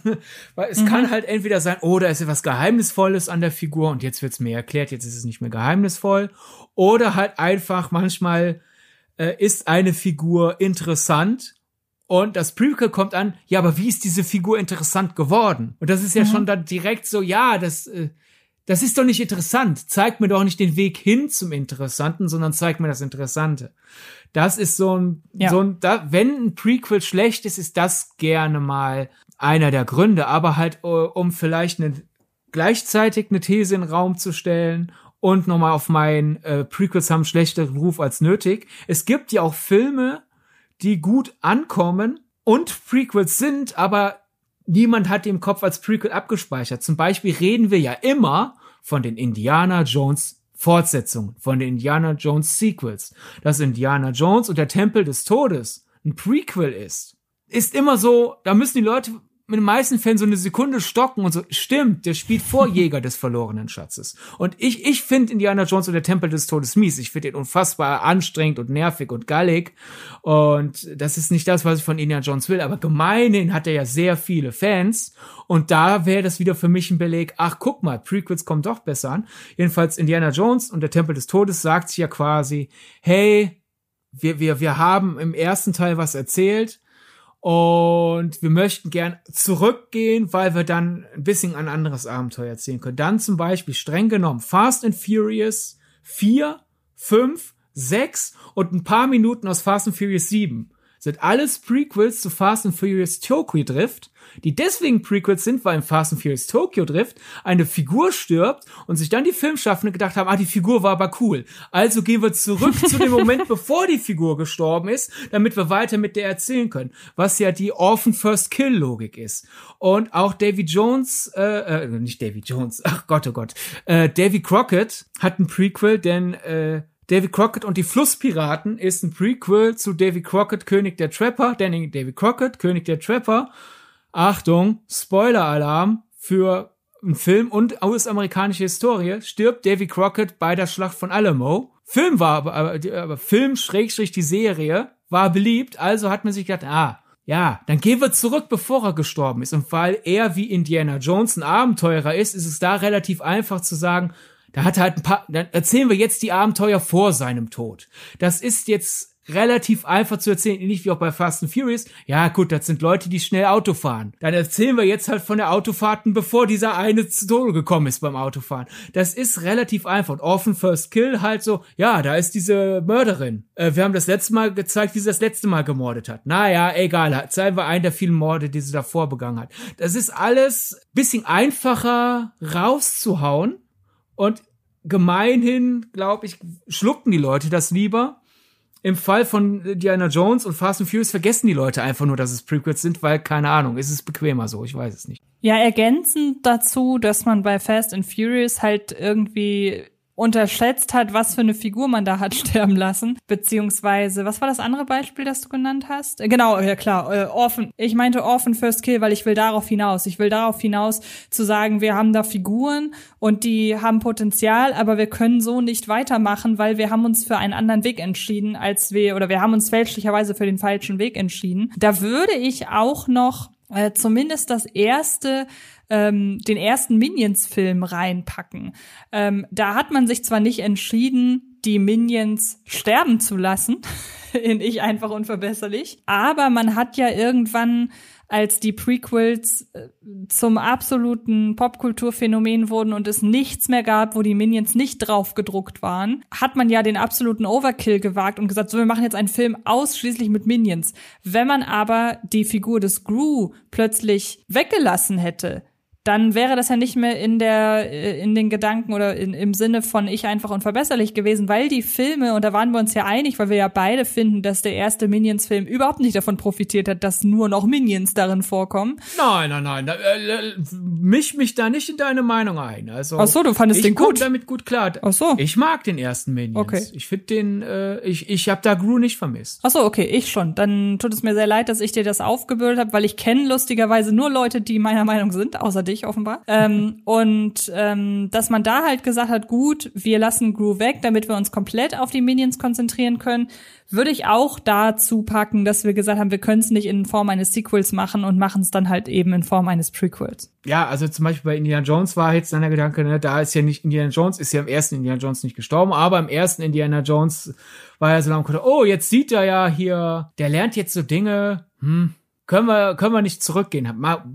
*laughs* Weil es mhm. kann halt entweder sein, oh, da ist etwas Geheimnisvolles an der Figur und jetzt wird's mir erklärt, jetzt ist es nicht mehr geheimnisvoll. Oder halt einfach manchmal äh, ist eine Figur interessant und das Prequel kommt an, ja, aber wie ist diese Figur interessant geworden? Und das ist ja mhm. schon dann direkt so, ja, das, äh, das ist doch nicht interessant. Zeig mir doch nicht den Weg hin zum Interessanten, sondern zeig mir das Interessante. Das ist so ein, ja. so ein, da, wenn ein Prequel schlecht ist, ist das gerne mal einer der Gründe, aber halt, äh, um vielleicht eine, gleichzeitig eine These in den Raum zu stellen und nochmal auf mein äh, Prequels haben schlechteren Ruf als nötig. Es gibt ja auch Filme, die gut ankommen und Prequels sind, aber niemand hat die im Kopf als Prequel abgespeichert. Zum Beispiel reden wir ja immer von den Indiana Jones Fortsetzungen von den Indiana Jones Sequels. Dass Indiana Jones und der Tempel des Todes ein Prequel ist, ist immer so, da müssen die Leute mit den meisten Fällen so eine Sekunde stocken und so, stimmt, der spielt vor *laughs* Jäger des verlorenen Schatzes. Und ich, ich finde Indiana Jones und der Tempel des Todes mies. Ich finde ihn unfassbar anstrengend und nervig und gallig. Und das ist nicht das, was ich von Indiana Jones will. Aber gemeinhin hat er ja sehr viele Fans. Und da wäre das wieder für mich ein Beleg, ach, guck mal, Prequels kommen doch besser an. Jedenfalls Indiana Jones und der Tempel des Todes sagt sich ja quasi, hey, wir, wir, wir haben im ersten Teil was erzählt und wir möchten gern zurückgehen, weil wir dann ein bisschen ein anderes Abenteuer erzählen können. Dann zum Beispiel streng genommen Fast and Furious 4, 5, 6 und ein paar Minuten aus Fast and Furious 7 sind alles Prequels zu Fast and Furious Tokyo Drift, die deswegen Prequels sind, weil in Fast and Furious Tokyo Drift eine Figur stirbt und sich dann die Filmschaffenden gedacht haben, ah, die Figur war aber cool. Also gehen wir zurück zu dem Moment, *laughs* bevor die Figur gestorben ist, damit wir weiter mit der erzählen können. Was ja die Orphan First Kill Logik ist. Und auch Davy Jones, äh, äh nicht Davy Jones, ach Gott, oh Gott, äh, Davy Crockett hat ein Prequel, denn äh, Davy Crockett und die Flusspiraten ist ein Prequel zu Davy Crockett, König der Trapper, denn Davy Crockett, König der Trapper, Achtung, Spoiler-Alarm für einen Film und US-amerikanische Historie, stirbt Davy Crockett bei der Schlacht von Alamo. Film war aber, aber, aber Film, Schrägstrich, die Serie, war beliebt, also hat man sich gedacht, ah, ja, dann gehen wir zurück, bevor er gestorben ist. Und weil er wie Indiana Jones ein Abenteurer ist, ist es da relativ einfach zu sagen, da hat er halt ein paar, dann erzählen wir jetzt die Abenteuer vor seinem Tod. Das ist jetzt relativ einfach zu erzählen, nicht wie auch bei Fast and Furious. Ja, gut, das sind Leute, die schnell Auto fahren. Dann erzählen wir jetzt halt von der Autofahrten, bevor dieser eine zu Tode gekommen ist beim Autofahren. Das ist relativ einfach. Und Orphan First Kill halt so, ja, da ist diese Mörderin. Äh, wir haben das letzte Mal gezeigt, wie sie das letzte Mal gemordet hat. Naja, egal, zeigen wir einen der vielen Morde, die sie davor begangen hat. Das ist alles bisschen einfacher rauszuhauen und gemeinhin, glaube ich, schluckten die Leute das lieber. Im Fall von Diana Jones und Fast and Furious vergessen die Leute einfach nur, dass es Prequels sind, weil, keine Ahnung, ist es bequemer so, ich weiß es nicht. Ja, ergänzend dazu, dass man bei Fast and Furious halt irgendwie unterschätzt hat, was für eine Figur man da hat *laughs* sterben lassen. Beziehungsweise, was war das andere Beispiel, das du genannt hast? Äh, genau, ja klar, äh, Orphan. Ich meinte Orphan First Kill, weil ich will darauf hinaus. Ich will darauf hinaus zu sagen, wir haben da Figuren und die haben Potenzial, aber wir können so nicht weitermachen, weil wir haben uns für einen anderen Weg entschieden, als wir, oder wir haben uns fälschlicherweise für den falschen Weg entschieden. Da würde ich auch noch äh, zumindest das erste ähm, den ersten Minions-Film reinpacken. Ähm, da hat man sich zwar nicht entschieden, die Minions sterben zu lassen, *laughs* in Ich einfach unverbesserlich, aber man hat ja irgendwann als die Prequels äh, zum absoluten Popkulturphänomen wurden und es nichts mehr gab, wo die Minions nicht drauf gedruckt waren, hat man ja den absoluten Overkill gewagt und gesagt, so, wir machen jetzt einen Film ausschließlich mit Minions. Wenn man aber die Figur des Gru plötzlich weggelassen hätte, dann wäre das ja nicht mehr in der äh, in den Gedanken oder in, im Sinne von ich einfach unverbesserlich gewesen, weil die Filme und da waren wir uns ja einig, weil wir ja beide finden, dass der erste Minions Film überhaupt nicht davon profitiert hat, dass nur noch Minions darin vorkommen. Nein, nein, nein, äh, äh, misch mich da nicht in deine Meinung ein. Also Ach so, du fandest den gut. Ich damit gut klar. Ach so. Ich mag den ersten Minions. Okay. Ich finde den äh, ich ich habe da Gru nicht vermisst. Ach so, okay, ich schon. Dann tut es mir sehr leid, dass ich dir das aufgebürdet habe, weil ich kenne lustigerweise nur Leute, die meiner Meinung sind, außer dich offenbar. Ähm, und ähm, dass man da halt gesagt hat, gut, wir lassen Gru weg, damit wir uns komplett auf die Minions konzentrieren können, würde ich auch dazu packen, dass wir gesagt haben, wir können es nicht in Form eines Sequels machen und machen es dann halt eben in Form eines Prequels. Ja, also zum Beispiel bei Indiana Jones war jetzt dann der Gedanke, ne, da ist ja nicht Indiana Jones, ist ja im ersten Indiana Jones nicht gestorben, aber im ersten Indiana Jones war ja so lange, oh, jetzt sieht er ja hier, der lernt jetzt so Dinge, hm, können wir, können wir nicht zurückgehen.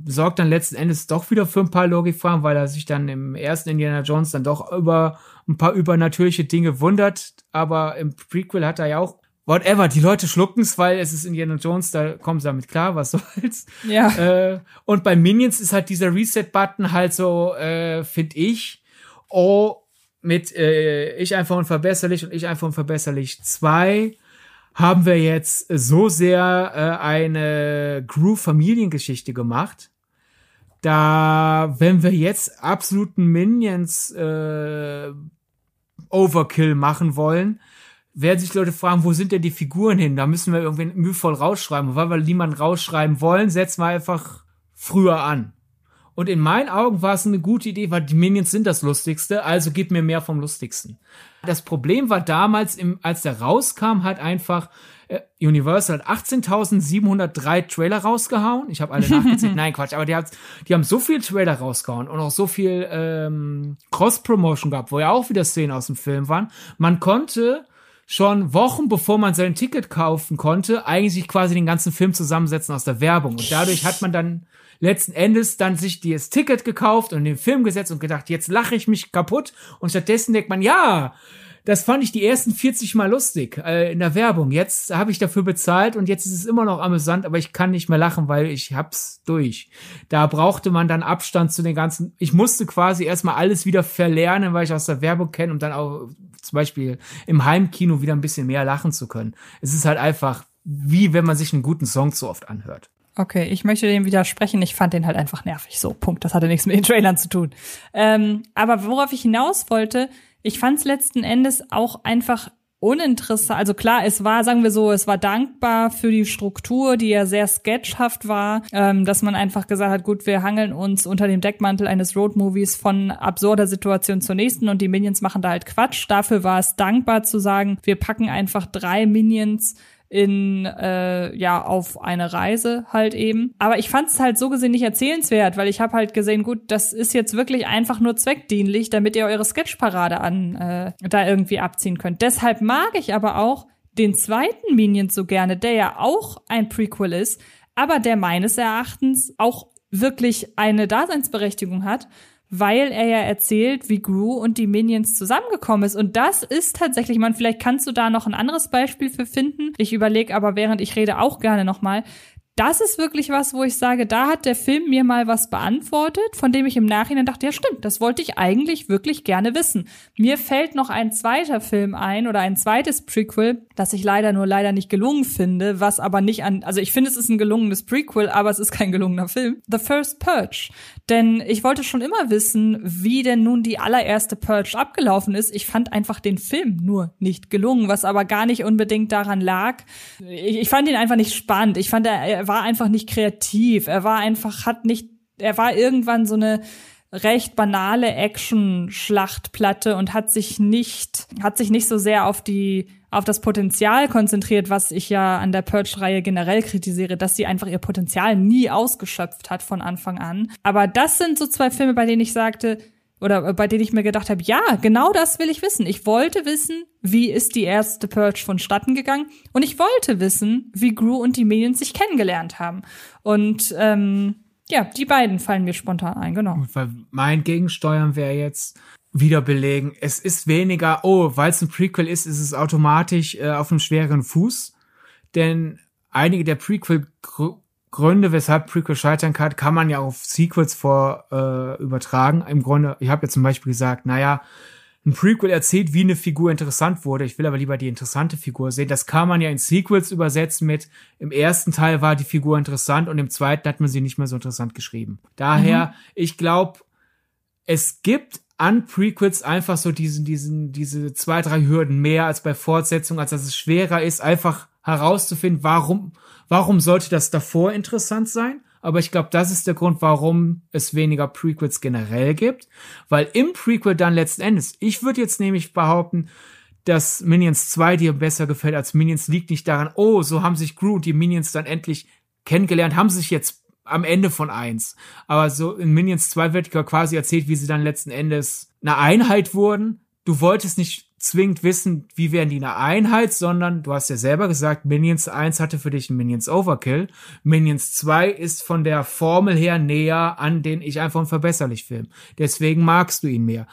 Sorgt dann letzten Endes doch wieder für ein paar Logikfragen, weil er sich dann im ersten Indiana Jones dann doch über ein paar übernatürliche Dinge wundert. Aber im Prequel hat er ja auch whatever, die Leute schlucken's, weil es ist Indiana Jones, da kommen sie damit klar, was *laughs* soll's. Ja. Äh, und bei Minions ist halt dieser Reset-Button halt so, äh, finde ich, oh, mit äh, ich einfach unverbesserlich und ich einfach unverbesserlich zwei haben wir jetzt so sehr äh, eine Groove-Familiengeschichte gemacht. Da, wenn wir jetzt absoluten Minions äh, Overkill machen wollen, werden sich Leute fragen, wo sind denn die Figuren hin? Da müssen wir irgendwie mühevoll rausschreiben. Und weil wir niemanden rausschreiben wollen, setzen wir einfach früher an. Und in meinen Augen war es eine gute Idee, weil die Minions sind das Lustigste, also gib mir mehr vom Lustigsten. Das Problem war damals, im, als der rauskam, halt einfach, äh, Universal hat 18.703 Trailer rausgehauen. Ich habe alle nachgezählt. *laughs* Nein, Quatsch. Aber die, hat, die haben so viel Trailer rausgehauen und auch so viel ähm, Cross-Promotion gehabt, wo ja auch wieder Szenen aus dem Film waren. Man konnte schon Wochen bevor man sein Ticket kaufen konnte, eigentlich quasi den ganzen Film zusammensetzen aus der Werbung. Und dadurch hat man dann letzten Endes dann sich das Ticket gekauft und den Film gesetzt und gedacht, jetzt lache ich mich kaputt. Und stattdessen denkt man, ja, das fand ich die ersten 40 Mal lustig äh, in der Werbung. Jetzt habe ich dafür bezahlt und jetzt ist es immer noch amüsant, aber ich kann nicht mehr lachen, weil ich hab's durch. Da brauchte man dann Abstand zu den ganzen. Ich musste quasi erstmal alles wieder verlernen, weil ich aus der Werbung kenne, um dann auch zum Beispiel im Heimkino wieder ein bisschen mehr lachen zu können. Es ist halt einfach wie wenn man sich einen guten Song zu oft anhört. Okay, ich möchte dem widersprechen. Ich fand den halt einfach nervig. So, Punkt. Das hatte nichts mit den Trailern zu tun. Ähm, aber worauf ich hinaus wollte, ich fand es letzten Endes auch einfach uninteressant. Also klar, es war, sagen wir so, es war dankbar für die Struktur, die ja sehr sketchhaft war, ähm, dass man einfach gesagt hat, gut, wir hangeln uns unter dem Deckmantel eines Roadmovies von absurder Situation zur nächsten und die Minions machen da halt Quatsch. Dafür war es dankbar zu sagen, wir packen einfach drei Minions in äh, ja auf eine Reise halt eben. Aber ich fand es halt so gesehen nicht erzählenswert, weil ich habe halt gesehen, gut, das ist jetzt wirklich einfach nur zweckdienlich, damit ihr eure Sketchparade an äh, da irgendwie abziehen könnt. Deshalb mag ich aber auch den zweiten Minions so gerne, der ja auch ein Prequel ist, aber der meines Erachtens auch wirklich eine Daseinsberechtigung hat weil er ja erzählt, wie Gru und die Minions zusammengekommen ist. Und das ist tatsächlich, man, vielleicht kannst du da noch ein anderes Beispiel für finden. Ich überlege aber, während ich rede, auch gerne nochmal das ist wirklich was, wo ich sage, da hat der Film mir mal was beantwortet, von dem ich im Nachhinein dachte, ja stimmt, das wollte ich eigentlich wirklich gerne wissen. Mir fällt noch ein zweiter Film ein oder ein zweites Prequel, das ich leider nur leider nicht gelungen finde, was aber nicht an, also ich finde es ist ein gelungenes Prequel, aber es ist kein gelungener Film. The First Purge. Denn ich wollte schon immer wissen, wie denn nun die allererste Purge abgelaufen ist. Ich fand einfach den Film nur nicht gelungen, was aber gar nicht unbedingt daran lag. Ich, ich fand ihn einfach nicht spannend. Ich fand, er, war einfach nicht kreativ. Er war einfach, hat nicht, er war irgendwann so eine recht banale Action-Schlachtplatte und hat sich nicht, hat sich nicht so sehr auf die, auf das Potenzial konzentriert, was ich ja an der Purge-Reihe generell kritisiere, dass sie einfach ihr Potenzial nie ausgeschöpft hat von Anfang an. Aber das sind so zwei Filme, bei denen ich sagte, oder bei denen ich mir gedacht habe, ja, genau das will ich wissen. Ich wollte wissen, wie ist die erste Purge vonstatten gegangen und ich wollte wissen, wie Gru und die Minions sich kennengelernt haben. Und ähm, ja, die beiden fallen mir spontan ein, genau. Weil mein Gegensteuern wäre jetzt wieder belegen, es ist weniger, oh, weil es ein Prequel ist, ist es automatisch äh, auf einem schweren Fuß. Denn einige der Prequel Gründe, weshalb Prequel scheitern kann, kann man ja auf Sequels vor äh, übertragen. Im Grunde, ich habe ja zum Beispiel gesagt, naja, ein Prequel erzählt, wie eine Figur interessant wurde. Ich will aber lieber die interessante Figur sehen. Das kann man ja in Sequels übersetzen mit, im ersten Teil war die Figur interessant und im zweiten hat man sie nicht mehr so interessant geschrieben. Daher, mhm. ich glaube, es gibt an Prequels einfach so diesen, diesen, diese zwei, drei Hürden mehr als bei Fortsetzungen, als dass es schwerer ist, einfach herauszufinden, warum, Warum sollte das davor interessant sein? Aber ich glaube, das ist der Grund, warum es weniger Prequels generell gibt. Weil im Prequel dann letzten Endes, ich würde jetzt nämlich behaupten, dass Minions 2 dir besser gefällt als Minions, liegt nicht daran, oh, so haben sich und die Minions dann endlich kennengelernt, haben sich jetzt am Ende von eins. Aber so in Minions 2 wird quasi erzählt, wie sie dann letzten Endes eine Einheit wurden. Du wolltest nicht zwingend wissen, wie werden die eine Einheit, sondern du hast ja selber gesagt, Minions 1 hatte für dich ein Minions Overkill. Minions 2 ist von der Formel her näher an den ich einfach unverbesserlich Film. Deswegen magst du ihn mehr.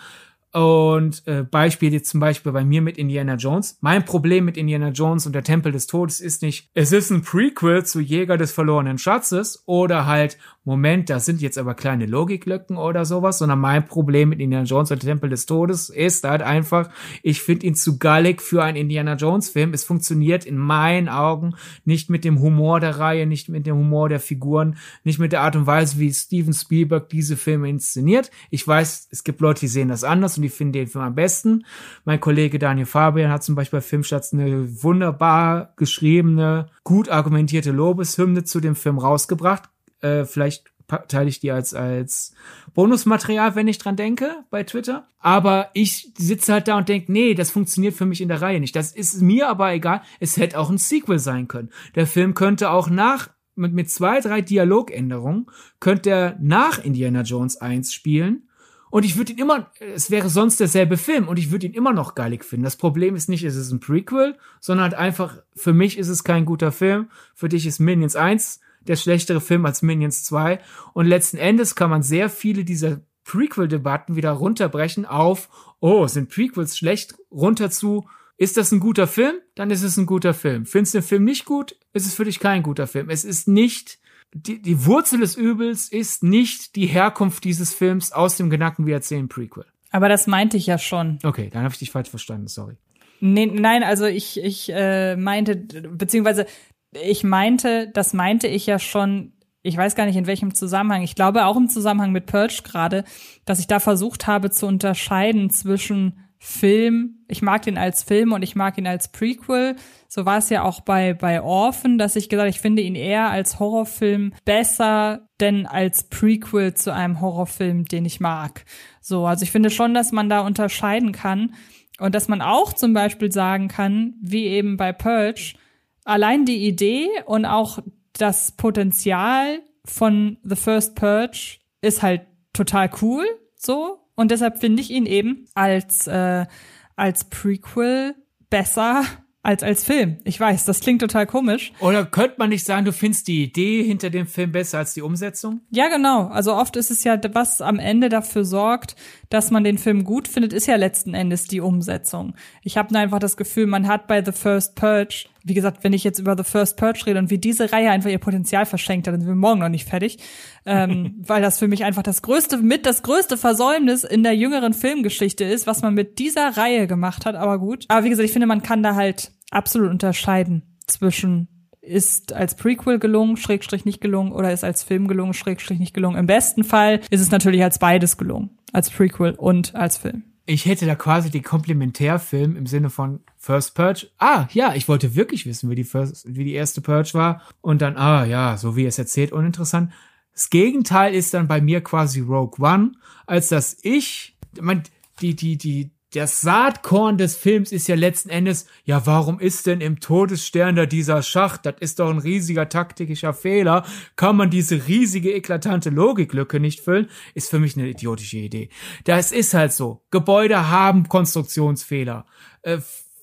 Und äh, Beispiel jetzt zum Beispiel bei mir mit Indiana Jones. Mein Problem mit Indiana Jones und der Tempel des Todes ist nicht, es ist ein Prequel zu Jäger des verlorenen Schatzes oder halt, Moment, das sind jetzt aber kleine Logiklücken oder sowas, sondern mein Problem mit Indiana Jones und der Tempel des Todes ist halt einfach, ich finde ihn zu gallig für einen Indiana Jones Film. Es funktioniert in meinen Augen nicht mit dem Humor der Reihe, nicht mit dem Humor der Figuren, nicht mit der Art und Weise, wie Steven Spielberg diese Filme inszeniert. Ich weiß, es gibt Leute, die sehen das anders die finden den Film am besten. Mein Kollege Daniel Fabian hat zum Beispiel bei Filmstarts eine wunderbar geschriebene, gut argumentierte Lobeshymne zu dem Film rausgebracht. Äh, vielleicht teile ich die als, als Bonusmaterial, wenn ich dran denke, bei Twitter. Aber ich sitze halt da und denke, nee, das funktioniert für mich in der Reihe nicht. Das ist mir aber egal. Es hätte auch ein Sequel sein können. Der Film könnte auch nach, mit, mit zwei, drei Dialogänderungen, könnte er nach Indiana Jones 1 spielen. Und ich würde ihn immer, es wäre sonst derselbe Film und ich würde ihn immer noch geilig finden. Das Problem ist nicht, es ist ein Prequel, sondern halt einfach, für mich ist es kein guter Film. Für dich ist Minions 1 der schlechtere Film als Minions 2. Und letzten Endes kann man sehr viele dieser Prequel-Debatten wieder runterbrechen auf, oh, sind Prequels schlecht, runter zu, ist das ein guter Film? Dann ist es ein guter Film. Findest du den Film nicht gut? Ist es für dich kein guter Film. Es ist nicht, die, die Wurzel des Übels ist nicht die Herkunft dieses Films aus dem Gedanken, wir erzählen Prequel. Aber das meinte ich ja schon. Okay, dann habe ich dich falsch verstanden, sorry. Nee, nein, also ich, ich äh, meinte, beziehungsweise ich meinte, das meinte ich ja schon, ich weiß gar nicht in welchem Zusammenhang, ich glaube auch im Zusammenhang mit Purge gerade, dass ich da versucht habe zu unterscheiden zwischen Film, ich mag den als Film und ich mag ihn als Prequel. So war es ja auch bei, bei Orphan, dass ich gesagt, ich finde ihn eher als Horrorfilm besser, denn als Prequel zu einem Horrorfilm, den ich mag. So, also ich finde schon, dass man da unterscheiden kann und dass man auch zum Beispiel sagen kann, wie eben bei Purge, allein die Idee und auch das Potenzial von The First Purge ist halt total cool, so. Und deshalb finde ich ihn eben als, äh, als Prequel besser als als Film. Ich weiß, das klingt total komisch. Oder könnte man nicht sagen, du findest die Idee hinter dem Film besser als die Umsetzung? Ja, genau. Also oft ist es ja, was am Ende dafür sorgt, dass man den Film gut findet, ist ja letzten Endes die Umsetzung. Ich habe einfach das Gefühl, man hat bei The First Purge, wie gesagt, wenn ich jetzt über The First Purge rede und wie diese Reihe einfach ihr Potenzial verschenkt hat, dann sind wir morgen noch nicht fertig, ähm, *laughs* weil das für mich einfach das größte, mit das größte Versäumnis in der jüngeren Filmgeschichte ist, was man mit dieser Reihe gemacht hat. Aber gut. Aber wie gesagt, ich finde, man kann da halt absolut unterscheiden zwischen ist als Prequel gelungen, Schrägstrich nicht gelungen, oder ist als Film gelungen, Schrägstrich nicht gelungen. Im besten Fall ist es natürlich als beides gelungen. Als Prequel und als Film. Ich hätte da quasi den Komplementärfilm im Sinne von First Purge. Ah, ja, ich wollte wirklich wissen, wie die, First, wie die erste Purge war. Und dann, ah, ja, so wie es erzählt, uninteressant. Das Gegenteil ist dann bei mir quasi Rogue One, als dass ich, man, die, die, die, das Saatkorn des Films ist ja letzten Endes, ja, warum ist denn im Todesstern da dieser Schacht? Das ist doch ein riesiger taktischer Fehler. Kann man diese riesige, eklatante Logiklücke nicht füllen? Ist für mich eine idiotische Idee. Das ist halt so. Gebäude haben Konstruktionsfehler. Äh,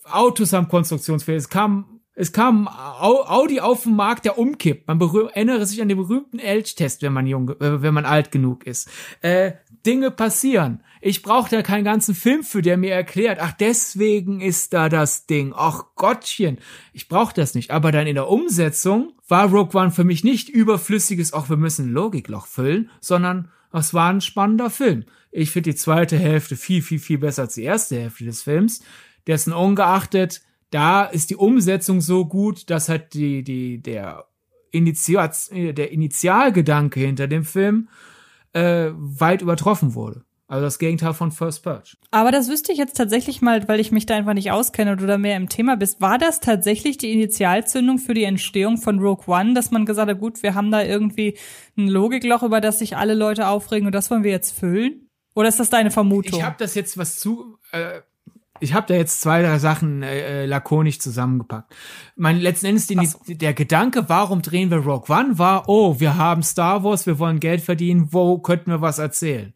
Autos haben Konstruktionsfehler. Es kam es kam Audi auf den Markt, der umkippt. Man erinnere sich an den berühmten Elch-Test, wenn man jung, äh, wenn man alt genug ist. Äh, Dinge passieren. Ich brauche da keinen ganzen Film für, der mir erklärt, ach, deswegen ist da das Ding. Ach Gottchen, ich brauche das nicht. Aber dann in der Umsetzung war Rogue One für mich nicht überflüssiges, auch wir müssen ein Logikloch füllen, sondern es war ein spannender Film. Ich finde die zweite Hälfte viel, viel, viel besser als die erste Hälfte des Films. Dessen ungeachtet, da ist die Umsetzung so gut, dass halt die, die, der, Initial, der Initialgedanke hinter dem Film äh, weit übertroffen wurde. Also das Gegenteil von First Purge. Aber das wüsste ich jetzt tatsächlich mal, weil ich mich da einfach nicht auskenne oder mehr im Thema bist. War das tatsächlich die Initialzündung für die Entstehung von Rogue One, dass man gesagt hat, gut, wir haben da irgendwie ein Logikloch, über das sich alle Leute aufregen und das wollen wir jetzt füllen? Oder ist das deine Vermutung? Ich habe das jetzt was zu. Äh, ich habe da jetzt zwei, drei Sachen äh, äh, lakonisch zusammengepackt. Mein letzten Endes die, so. der Gedanke, warum drehen wir Rogue One, war, oh, wir haben Star Wars, wir wollen Geld verdienen, wo könnten wir was erzählen?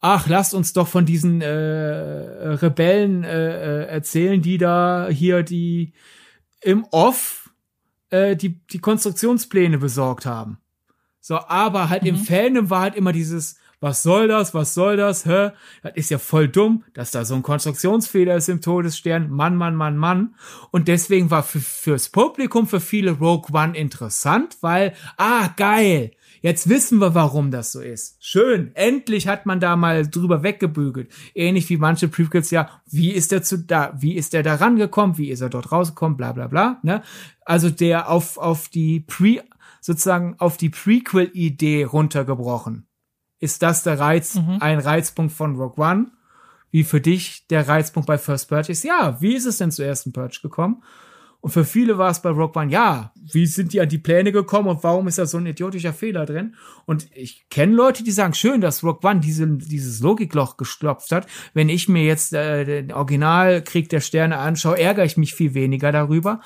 Ach, lasst uns doch von diesen äh, Rebellen äh, äh, erzählen, die da hier die im Off äh, die die Konstruktionspläne besorgt haben. So, aber halt mhm. im Fandom war halt immer dieses was soll das, was soll das, hä? Das ist ja voll dumm, dass da so ein Konstruktionsfehler ist im Todesstern, Mann, Mann, Mann, Mann. Und deswegen war für, fürs Publikum, für viele Rogue One interessant, weil, ah, geil, Jetzt wissen wir, warum das so ist. Schön. Endlich hat man da mal drüber weggebügelt. Ähnlich wie manche Prequels ja. Wie ist er zu da, wie ist er da rangekommen? Wie ist er dort rausgekommen? Bla, bla, bla, ne? Also der auf, auf die Pre, sozusagen auf die Prequel-Idee runtergebrochen ist das der Reiz, mhm. ein Reizpunkt von Rogue One. wie für dich der Reizpunkt bei First Purge ist. Ja, wie ist es denn zur ersten Purge gekommen? Und für viele war es bei Rock One, ja, wie sind die an die Pläne gekommen und warum ist da so ein idiotischer Fehler drin? Und ich kenne Leute, die sagen, schön, dass Rock One diese, dieses Logikloch gestopft hat. Wenn ich mir jetzt äh, den Original Krieg der Sterne anschaue, ärgere ich mich viel weniger darüber.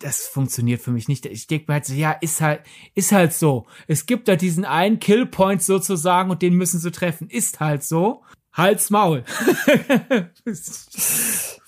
Das funktioniert für mich nicht. Ich denke mir halt so, ja, ist halt, ist halt so. Es gibt da diesen einen Killpoint sozusagen und den müssen sie treffen. Ist halt so. Halt's Maul. *laughs*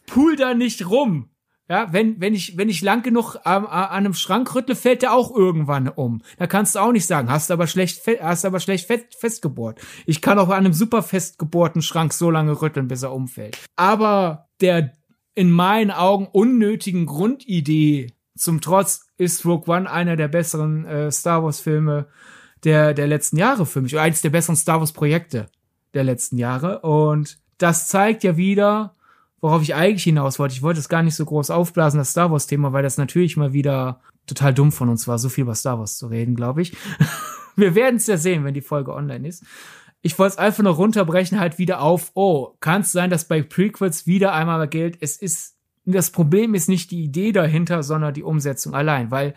Pool da nicht rum. Ja, wenn, wenn ich, wenn ich lang genug ähm, an einem Schrank rüttle, fällt der auch irgendwann um. Da kannst du auch nicht sagen, hast aber schlecht, hast aber schlecht fest, festgebohrt. Ich kann auch an einem super festgebohrten Schrank so lange rütteln, bis er umfällt. Aber der in meinen Augen unnötigen Grundidee zum Trotz ist Rogue One einer der besseren äh, Star Wars Filme der, der letzten Jahre für mich. Eins der besseren Star Wars Projekte der letzten Jahre. Und das zeigt ja wieder, worauf ich eigentlich hinaus wollte. Ich wollte es gar nicht so groß aufblasen, das Star Wars-Thema, weil das natürlich mal wieder total dumm von uns war, so viel über Star Wars zu reden, glaube ich. *laughs* Wir werden es ja sehen, wenn die Folge online ist. Ich wollte es einfach nur runterbrechen, halt wieder auf, oh, kann es sein, dass bei Prequels wieder einmal gilt, es ist, das Problem ist nicht die Idee dahinter, sondern die Umsetzung allein, weil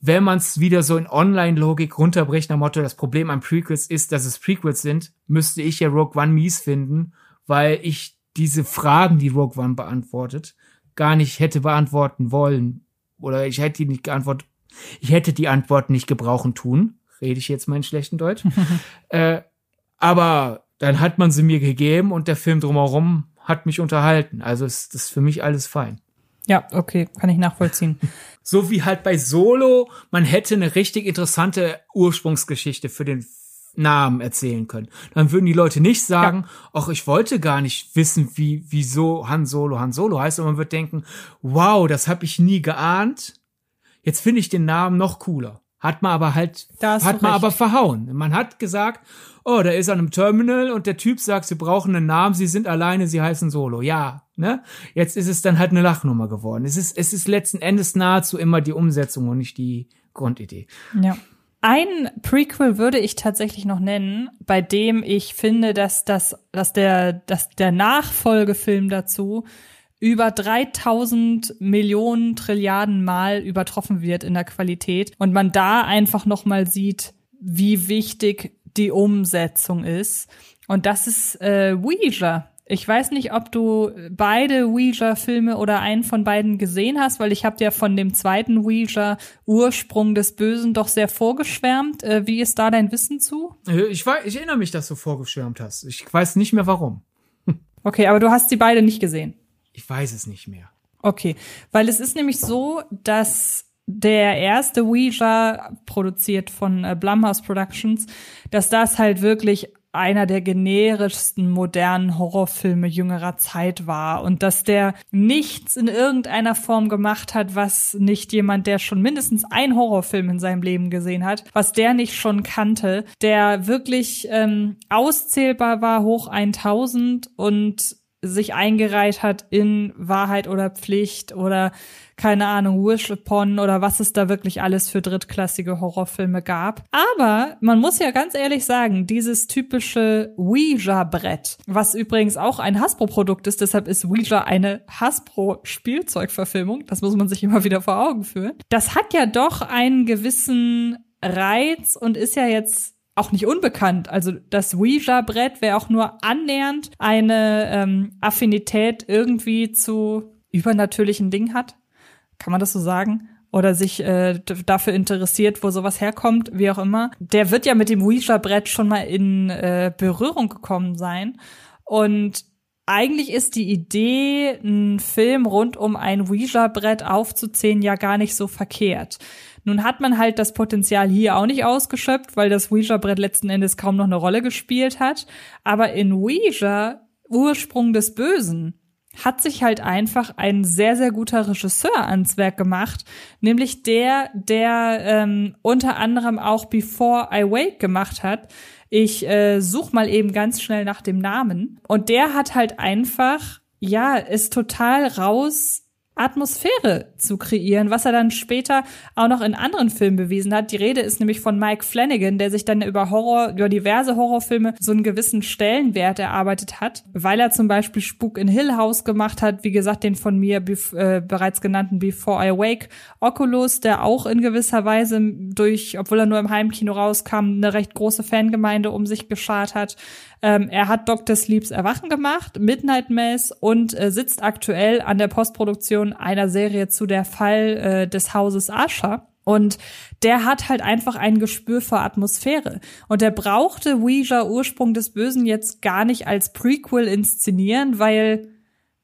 wenn man es wieder so in Online-Logik runterbricht, nach Motto, das Problem an Prequels ist, dass es Prequels sind, müsste ich ja Rogue One mies finden, weil ich diese Fragen, die Rogue One beantwortet, gar nicht hätte beantworten wollen. Oder ich hätte die nicht geantwortet. Ich hätte die Antwort nicht gebrauchen tun. Rede ich jetzt meinen schlechten Deutsch. *laughs* äh, aber dann hat man sie mir gegeben und der Film drumherum hat mich unterhalten. Also ist das für mich alles fein. Ja, okay, kann ich nachvollziehen. *laughs* so wie halt bei Solo, man hätte eine richtig interessante Ursprungsgeschichte für den Namen erzählen können. Dann würden die Leute nicht sagen, ach, ja. ich wollte gar nicht wissen, wie, wieso Han Solo Han Solo heißt, und man wird denken, wow, das habe ich nie geahnt. Jetzt finde ich den Namen noch cooler. Hat man aber halt, hat man recht. aber verhauen. Man hat gesagt, oh, der ist an einem Terminal und der Typ sagt, sie brauchen einen Namen, sie sind alleine, sie heißen Solo. Ja, ne? Jetzt ist es dann halt eine Lachnummer geworden. Es ist, es ist letzten Endes nahezu immer die Umsetzung und nicht die Grundidee. Ja. Ein Prequel würde ich tatsächlich noch nennen, bei dem ich finde, dass das, dass der, dass der Nachfolgefilm dazu über 3000 Millionen Trilliarden Mal übertroffen wird in der Qualität und man da einfach noch mal sieht, wie wichtig die Umsetzung ist. Und das ist äh, Ouija. Ich weiß nicht, ob du beide Ouija-Filme oder einen von beiden gesehen hast, weil ich habe ja von dem zweiten Ouija Ursprung des Bösen doch sehr vorgeschwärmt. Äh, wie ist da dein Wissen zu? Äh, ich, weiß, ich erinnere mich, dass du vorgeschwärmt hast. Ich weiß nicht mehr warum. Okay, aber du hast sie beide nicht gesehen. Ich weiß es nicht mehr. Okay, weil es ist nämlich so, dass der erste Ouija, produziert von äh, Blumhouse Productions, dass das halt wirklich einer der generischsten modernen Horrorfilme jüngerer Zeit war und dass der nichts in irgendeiner Form gemacht hat, was nicht jemand, der schon mindestens ein Horrorfilm in seinem Leben gesehen hat, was der nicht schon kannte, der wirklich ähm, auszählbar war hoch 1000 und sich eingereiht hat in Wahrheit oder Pflicht oder keine Ahnung, Wish Upon oder was es da wirklich alles für drittklassige Horrorfilme gab. Aber man muss ja ganz ehrlich sagen, dieses typische Ouija-Brett, was übrigens auch ein Hasbro-Produkt ist, deshalb ist Ouija eine Hasbro-Spielzeugverfilmung, das muss man sich immer wieder vor Augen führen. Das hat ja doch einen gewissen Reiz und ist ja jetzt auch nicht unbekannt. Also das Ouija-Brett wäre auch nur annähernd eine ähm, Affinität irgendwie zu übernatürlichen Dingen hat. Kann man das so sagen? Oder sich äh, dafür interessiert, wo sowas herkommt, wie auch immer. Der wird ja mit dem Ouija-Brett schon mal in äh, Berührung gekommen sein. Und eigentlich ist die Idee, einen Film rund um ein Ouija-Brett aufzuziehen, ja gar nicht so verkehrt. Nun hat man halt das Potenzial hier auch nicht ausgeschöpft, weil das Ouija-Brett letzten Endes kaum noch eine Rolle gespielt hat. Aber in Ouija, Ursprung des Bösen, hat sich halt einfach ein sehr, sehr guter Regisseur ans Werk gemacht, nämlich der, der ähm, unter anderem auch Before I Wake gemacht hat. Ich äh, such mal eben ganz schnell nach dem Namen. Und der hat halt einfach, ja, ist total raus Atmosphäre zu kreieren, was er dann später auch noch in anderen Filmen bewiesen hat. Die Rede ist nämlich von Mike Flanagan, der sich dann über Horror, über diverse Horrorfilme so einen gewissen Stellenwert erarbeitet hat, weil er zum Beispiel Spuk in Hill House gemacht hat, wie gesagt, den von mir äh, bereits genannten Before I Wake, Oculus, der auch in gewisser Weise durch, obwohl er nur im Heimkino rauskam, eine recht große Fangemeinde um sich geschart hat. Ähm, er hat Dr. Sleeps Erwachen gemacht, Midnight Mass und äh, sitzt aktuell an der Postproduktion einer Serie zu der Fall äh, des Hauses Asher. Und der hat halt einfach ein Gespür für Atmosphäre. Und er brauchte Ouija Ursprung des Bösen jetzt gar nicht als Prequel inszenieren, weil,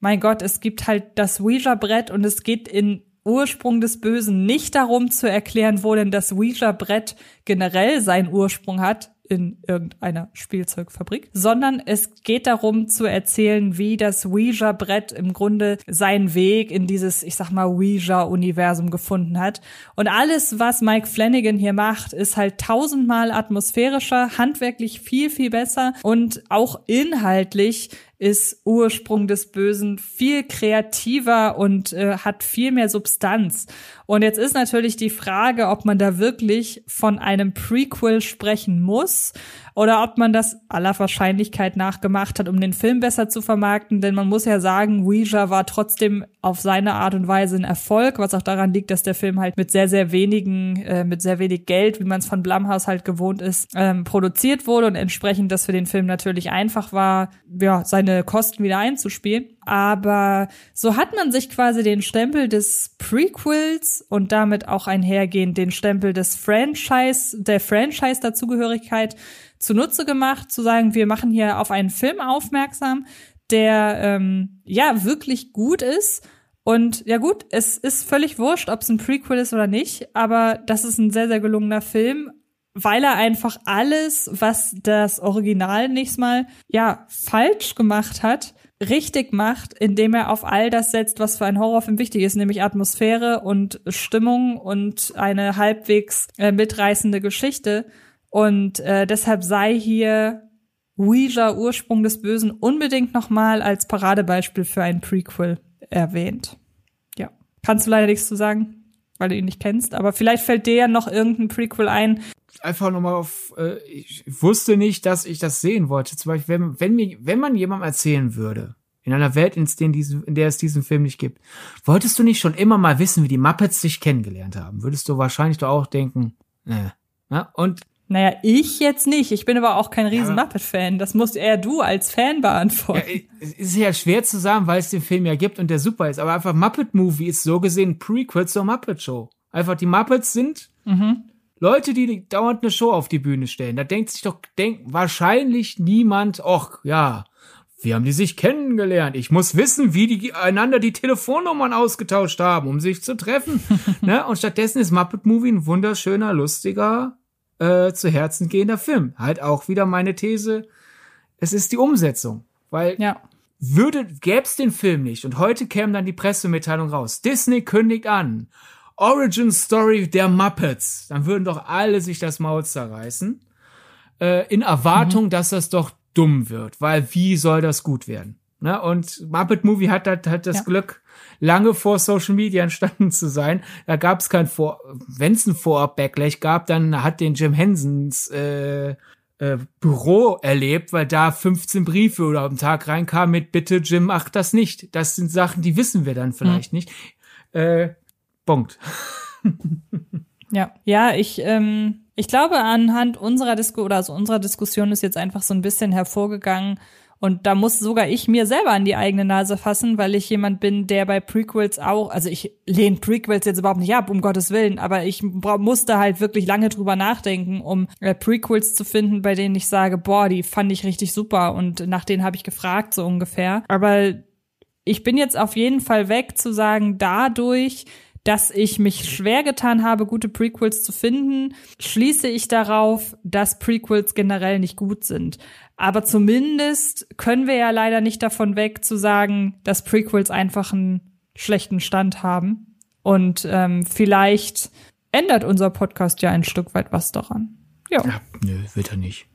mein Gott, es gibt halt das Ouija-Brett und es geht in Ursprung des Bösen nicht darum zu erklären, wo denn das Ouija-Brett generell seinen Ursprung hat, in irgendeiner Spielzeugfabrik, sondern es geht darum zu erzählen, wie das Ouija-Brett im Grunde seinen Weg in dieses, ich sag mal, Ouija-Universum gefunden hat. Und alles, was Mike Flanagan hier macht, ist halt tausendmal atmosphärischer, handwerklich viel, viel besser und auch inhaltlich ist Ursprung des Bösen viel kreativer und äh, hat viel mehr Substanz. Und jetzt ist natürlich die Frage, ob man da wirklich von einem Prequel sprechen muss oder ob man das aller Wahrscheinlichkeit nach gemacht hat, um den Film besser zu vermarkten. Denn man muss ja sagen, Ouija war trotzdem auf seine Art und Weise ein Erfolg, was auch daran liegt, dass der Film halt mit sehr, sehr wenigen, äh, mit sehr wenig Geld, wie man es von Blumhouse halt gewohnt ist, ähm, produziert wurde und entsprechend das für den Film natürlich einfach war, ja, seine Kosten wieder einzuspielen. Aber so hat man sich quasi den Stempel des Prequels und damit auch einhergehend den Stempel des Franchise, der Franchise-Dazugehörigkeit zunutze gemacht, zu sagen, wir machen hier auf einen Film aufmerksam, der ähm, ja wirklich gut ist. Und ja gut, es ist völlig wurscht, ob es ein Prequel ist oder nicht, aber das ist ein sehr, sehr gelungener Film, weil er einfach alles, was das Original nächstes Mal ja falsch gemacht hat, richtig macht, indem er auf all das setzt, was für ein Horrorfilm wichtig ist, nämlich Atmosphäre und Stimmung und eine halbwegs äh, mitreißende Geschichte. Und äh, deshalb sei hier Ouija Ursprung des Bösen unbedingt nochmal als Paradebeispiel für ein Prequel erwähnt. Ja. Kannst du leider nichts zu sagen, weil du ihn nicht kennst, aber vielleicht fällt dir ja noch irgendein Prequel ein. Einfach nochmal auf, äh, ich wusste nicht, dass ich das sehen wollte. Zum Beispiel, wenn, wenn, mir, wenn man jemandem erzählen würde, in einer Welt, in, diesen, in der es diesen Film nicht gibt, wolltest du nicht schon immer mal wissen, wie die Muppets dich kennengelernt haben? Würdest du wahrscheinlich doch auch denken, ne. Ja, und naja, ich jetzt nicht. Ich bin aber auch kein riesen ja, Muppet-Fan. Das musst eher du als Fan beantworten. Ja, es ist ja schwer zu sagen, weil es den Film ja gibt und der super ist. Aber einfach Muppet Movie ist so gesehen Prequel zur Muppet Show. Einfach die Muppets sind mhm. Leute, die dauernd eine Show auf die Bühne stellen. Da denkt sich doch, denkt wahrscheinlich niemand, ach ja, wie haben die sich kennengelernt? Ich muss wissen, wie die einander die Telefonnummern ausgetauscht haben, um sich zu treffen. *laughs* ne? Und stattdessen ist Muppet Movie ein wunderschöner, lustiger äh, zu Herzen gehender Film. Halt auch wieder meine These, es ist die Umsetzung. Weil ja. würde, gäb's den Film nicht und heute käme dann die Pressemitteilung raus. Disney kündigt an. Origin Story der Muppets. Dann würden doch alle sich das Maul zerreißen. Äh, in Erwartung, mhm. dass das doch dumm wird. Weil wie soll das gut werden? Ne? Und Muppet Movie hat, hat, hat das ja. Glück, lange vor Social Media entstanden zu sein. Da gab es kein Vor, wenn es ein Vorab-Backlash gab, dann hat den Jim Hensons äh, äh, Büro erlebt, weil da 15 Briefe oder am Tag reinkamen mit Bitte Jim, ach das nicht. Das sind Sachen, die wissen wir dann vielleicht mhm. nicht. Äh, Punkt. ja, ja, ich ähm, ich glaube anhand unserer Disku oder also unserer Diskussion ist jetzt einfach so ein bisschen hervorgegangen, und da muss sogar ich mir selber an die eigene Nase fassen, weil ich jemand bin, der bei Prequels auch, also ich lehne Prequels jetzt überhaupt nicht ab, um Gottes Willen, aber ich musste halt wirklich lange drüber nachdenken, um äh, Prequels zu finden, bei denen ich sage, boah, die fand ich richtig super und nach denen habe ich gefragt, so ungefähr. Aber ich bin jetzt auf jeden Fall weg zu sagen, dadurch, dass ich mich schwer getan habe, gute Prequels zu finden, schließe ich darauf, dass Prequels generell nicht gut sind. Aber zumindest können wir ja leider nicht davon weg zu sagen, dass Prequels einfach einen schlechten Stand haben. Und ähm, vielleicht ändert unser Podcast ja ein Stück weit was daran. Ja. ja nö, wird er nicht.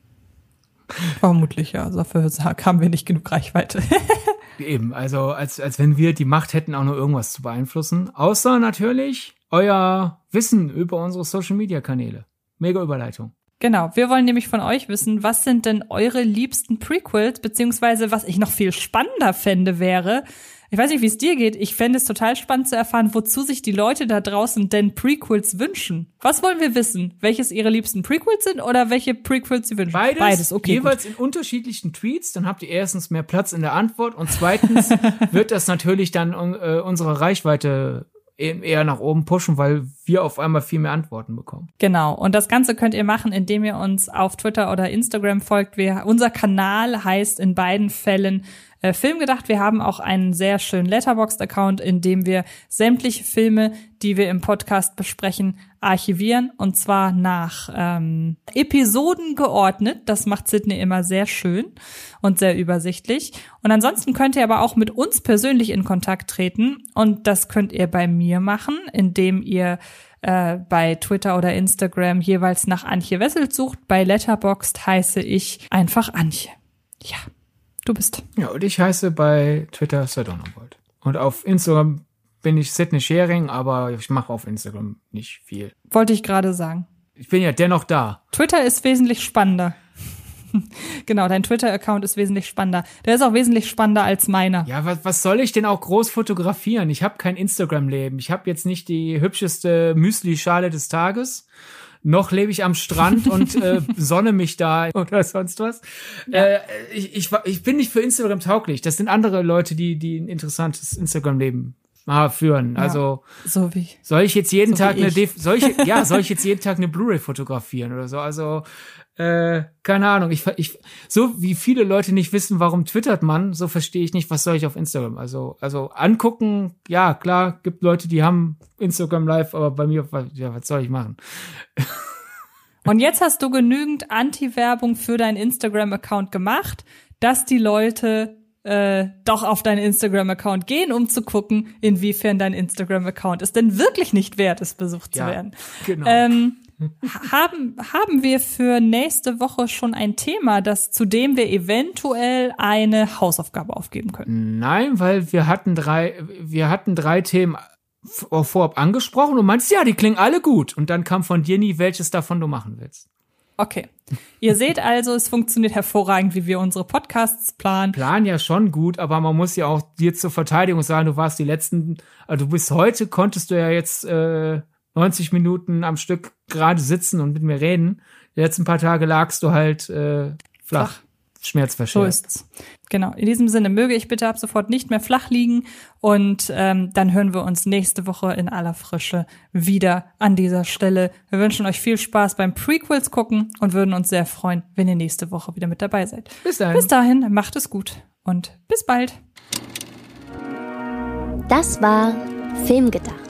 Vermutlich ja. Dafür haben wir nicht genug Reichweite. *laughs* Eben, also als, als wenn wir die Macht hätten, auch nur irgendwas zu beeinflussen. Außer natürlich euer Wissen über unsere Social-Media-Kanäle. Mega Überleitung. Genau, wir wollen nämlich von euch wissen, was sind denn eure liebsten Prequels, beziehungsweise was ich noch viel spannender fände wäre, ich weiß nicht, wie es dir geht. Ich fände es total spannend zu erfahren, wozu sich die Leute da draußen denn Prequels wünschen. Was wollen wir wissen? Welches ihre liebsten Prequels sind oder welche Prequels sie wünschen? Beides, Beides okay, jeweils gut. in unterschiedlichen Tweets. Dann habt ihr erstens mehr Platz in der Antwort und zweitens *laughs* wird das natürlich dann äh, unsere Reichweite eher nach oben pushen, weil wir auf einmal viel mehr Antworten bekommen. Genau. Und das Ganze könnt ihr machen, indem ihr uns auf Twitter oder Instagram folgt. Wir, unser Kanal heißt in beiden Fällen äh, Film gedacht. Wir haben auch einen sehr schönen Letterboxd-Account, in dem wir sämtliche Filme, die wir im Podcast besprechen, archivieren und zwar nach ähm, Episoden geordnet. Das macht Sydney immer sehr schön und sehr übersichtlich. Und ansonsten könnt ihr aber auch mit uns persönlich in Kontakt treten und das könnt ihr bei mir machen, indem ihr äh, bei Twitter oder Instagram jeweils nach Antje Wessel sucht. Bei Letterboxd heiße ich einfach Antje. Ja. Du bist. Ja, und ich heiße bei Twitter Sir Donnerbold. Und auf Instagram bin ich Sidney Sharing, aber ich mache auf Instagram nicht viel. Wollte ich gerade sagen. Ich bin ja dennoch da. Twitter ist wesentlich spannender. *laughs* genau, dein Twitter-Account ist wesentlich spannender. Der ist auch wesentlich spannender als meiner. Ja, was, was soll ich denn auch groß fotografieren? Ich habe kein Instagram-Leben. Ich habe jetzt nicht die hübscheste Müsli-Schale des Tages noch lebe ich am Strand und äh, *laughs* sonne mich da oder sonst was. Ja. Äh, ich, ich, ich bin nicht für Instagram tauglich. Das sind andere Leute, die, die ein interessantes Instagram-Leben führen. Ja, also so wie soll ich jetzt jeden so Tag eine soll ich, ja soll ich *laughs* jetzt jeden Tag eine Blu-ray fotografieren oder so? Also äh, keine Ahnung. Ich, ich so wie viele Leute nicht wissen, warum twittert man, so verstehe ich nicht, was soll ich auf Instagram? Also also angucken, ja klar, gibt Leute, die haben Instagram Live, aber bei mir, ja was soll ich machen? *laughs* Und jetzt hast du genügend Anti-Werbung für deinen Instagram-Account gemacht, dass die Leute äh, doch auf deinen Instagram-Account gehen, um zu gucken, inwiefern dein Instagram-Account es denn wirklich nicht wert ist, besucht ja, zu werden. Genau. Ähm, haben, haben wir für nächste Woche schon ein Thema, das, zu dem wir eventuell eine Hausaufgabe aufgeben können? Nein, weil wir hatten drei, wir hatten drei Themen vorab angesprochen und meinst, ja, die klingen alle gut. Und dann kam von dir nie, welches davon du machen willst. Okay. Ihr seht also, es funktioniert hervorragend, wie wir unsere Podcasts planen. Plan ja schon gut, aber man muss ja auch dir zur Verteidigung sagen, du warst die letzten, also bis heute konntest du ja jetzt äh, 90 Minuten am Stück gerade sitzen und mit mir reden. Die letzten paar Tage lagst du halt äh, flach. flach. Schmerzverschärft. So ist's. Genau. In diesem Sinne möge ich bitte ab sofort nicht mehr flach liegen und ähm, dann hören wir uns nächste Woche in aller Frische wieder an dieser Stelle. Wir wünschen euch viel Spaß beim Prequels gucken und würden uns sehr freuen, wenn ihr nächste Woche wieder mit dabei seid. Bis dahin. Bis dahin, macht es gut und bis bald. Das war Filmgedacht,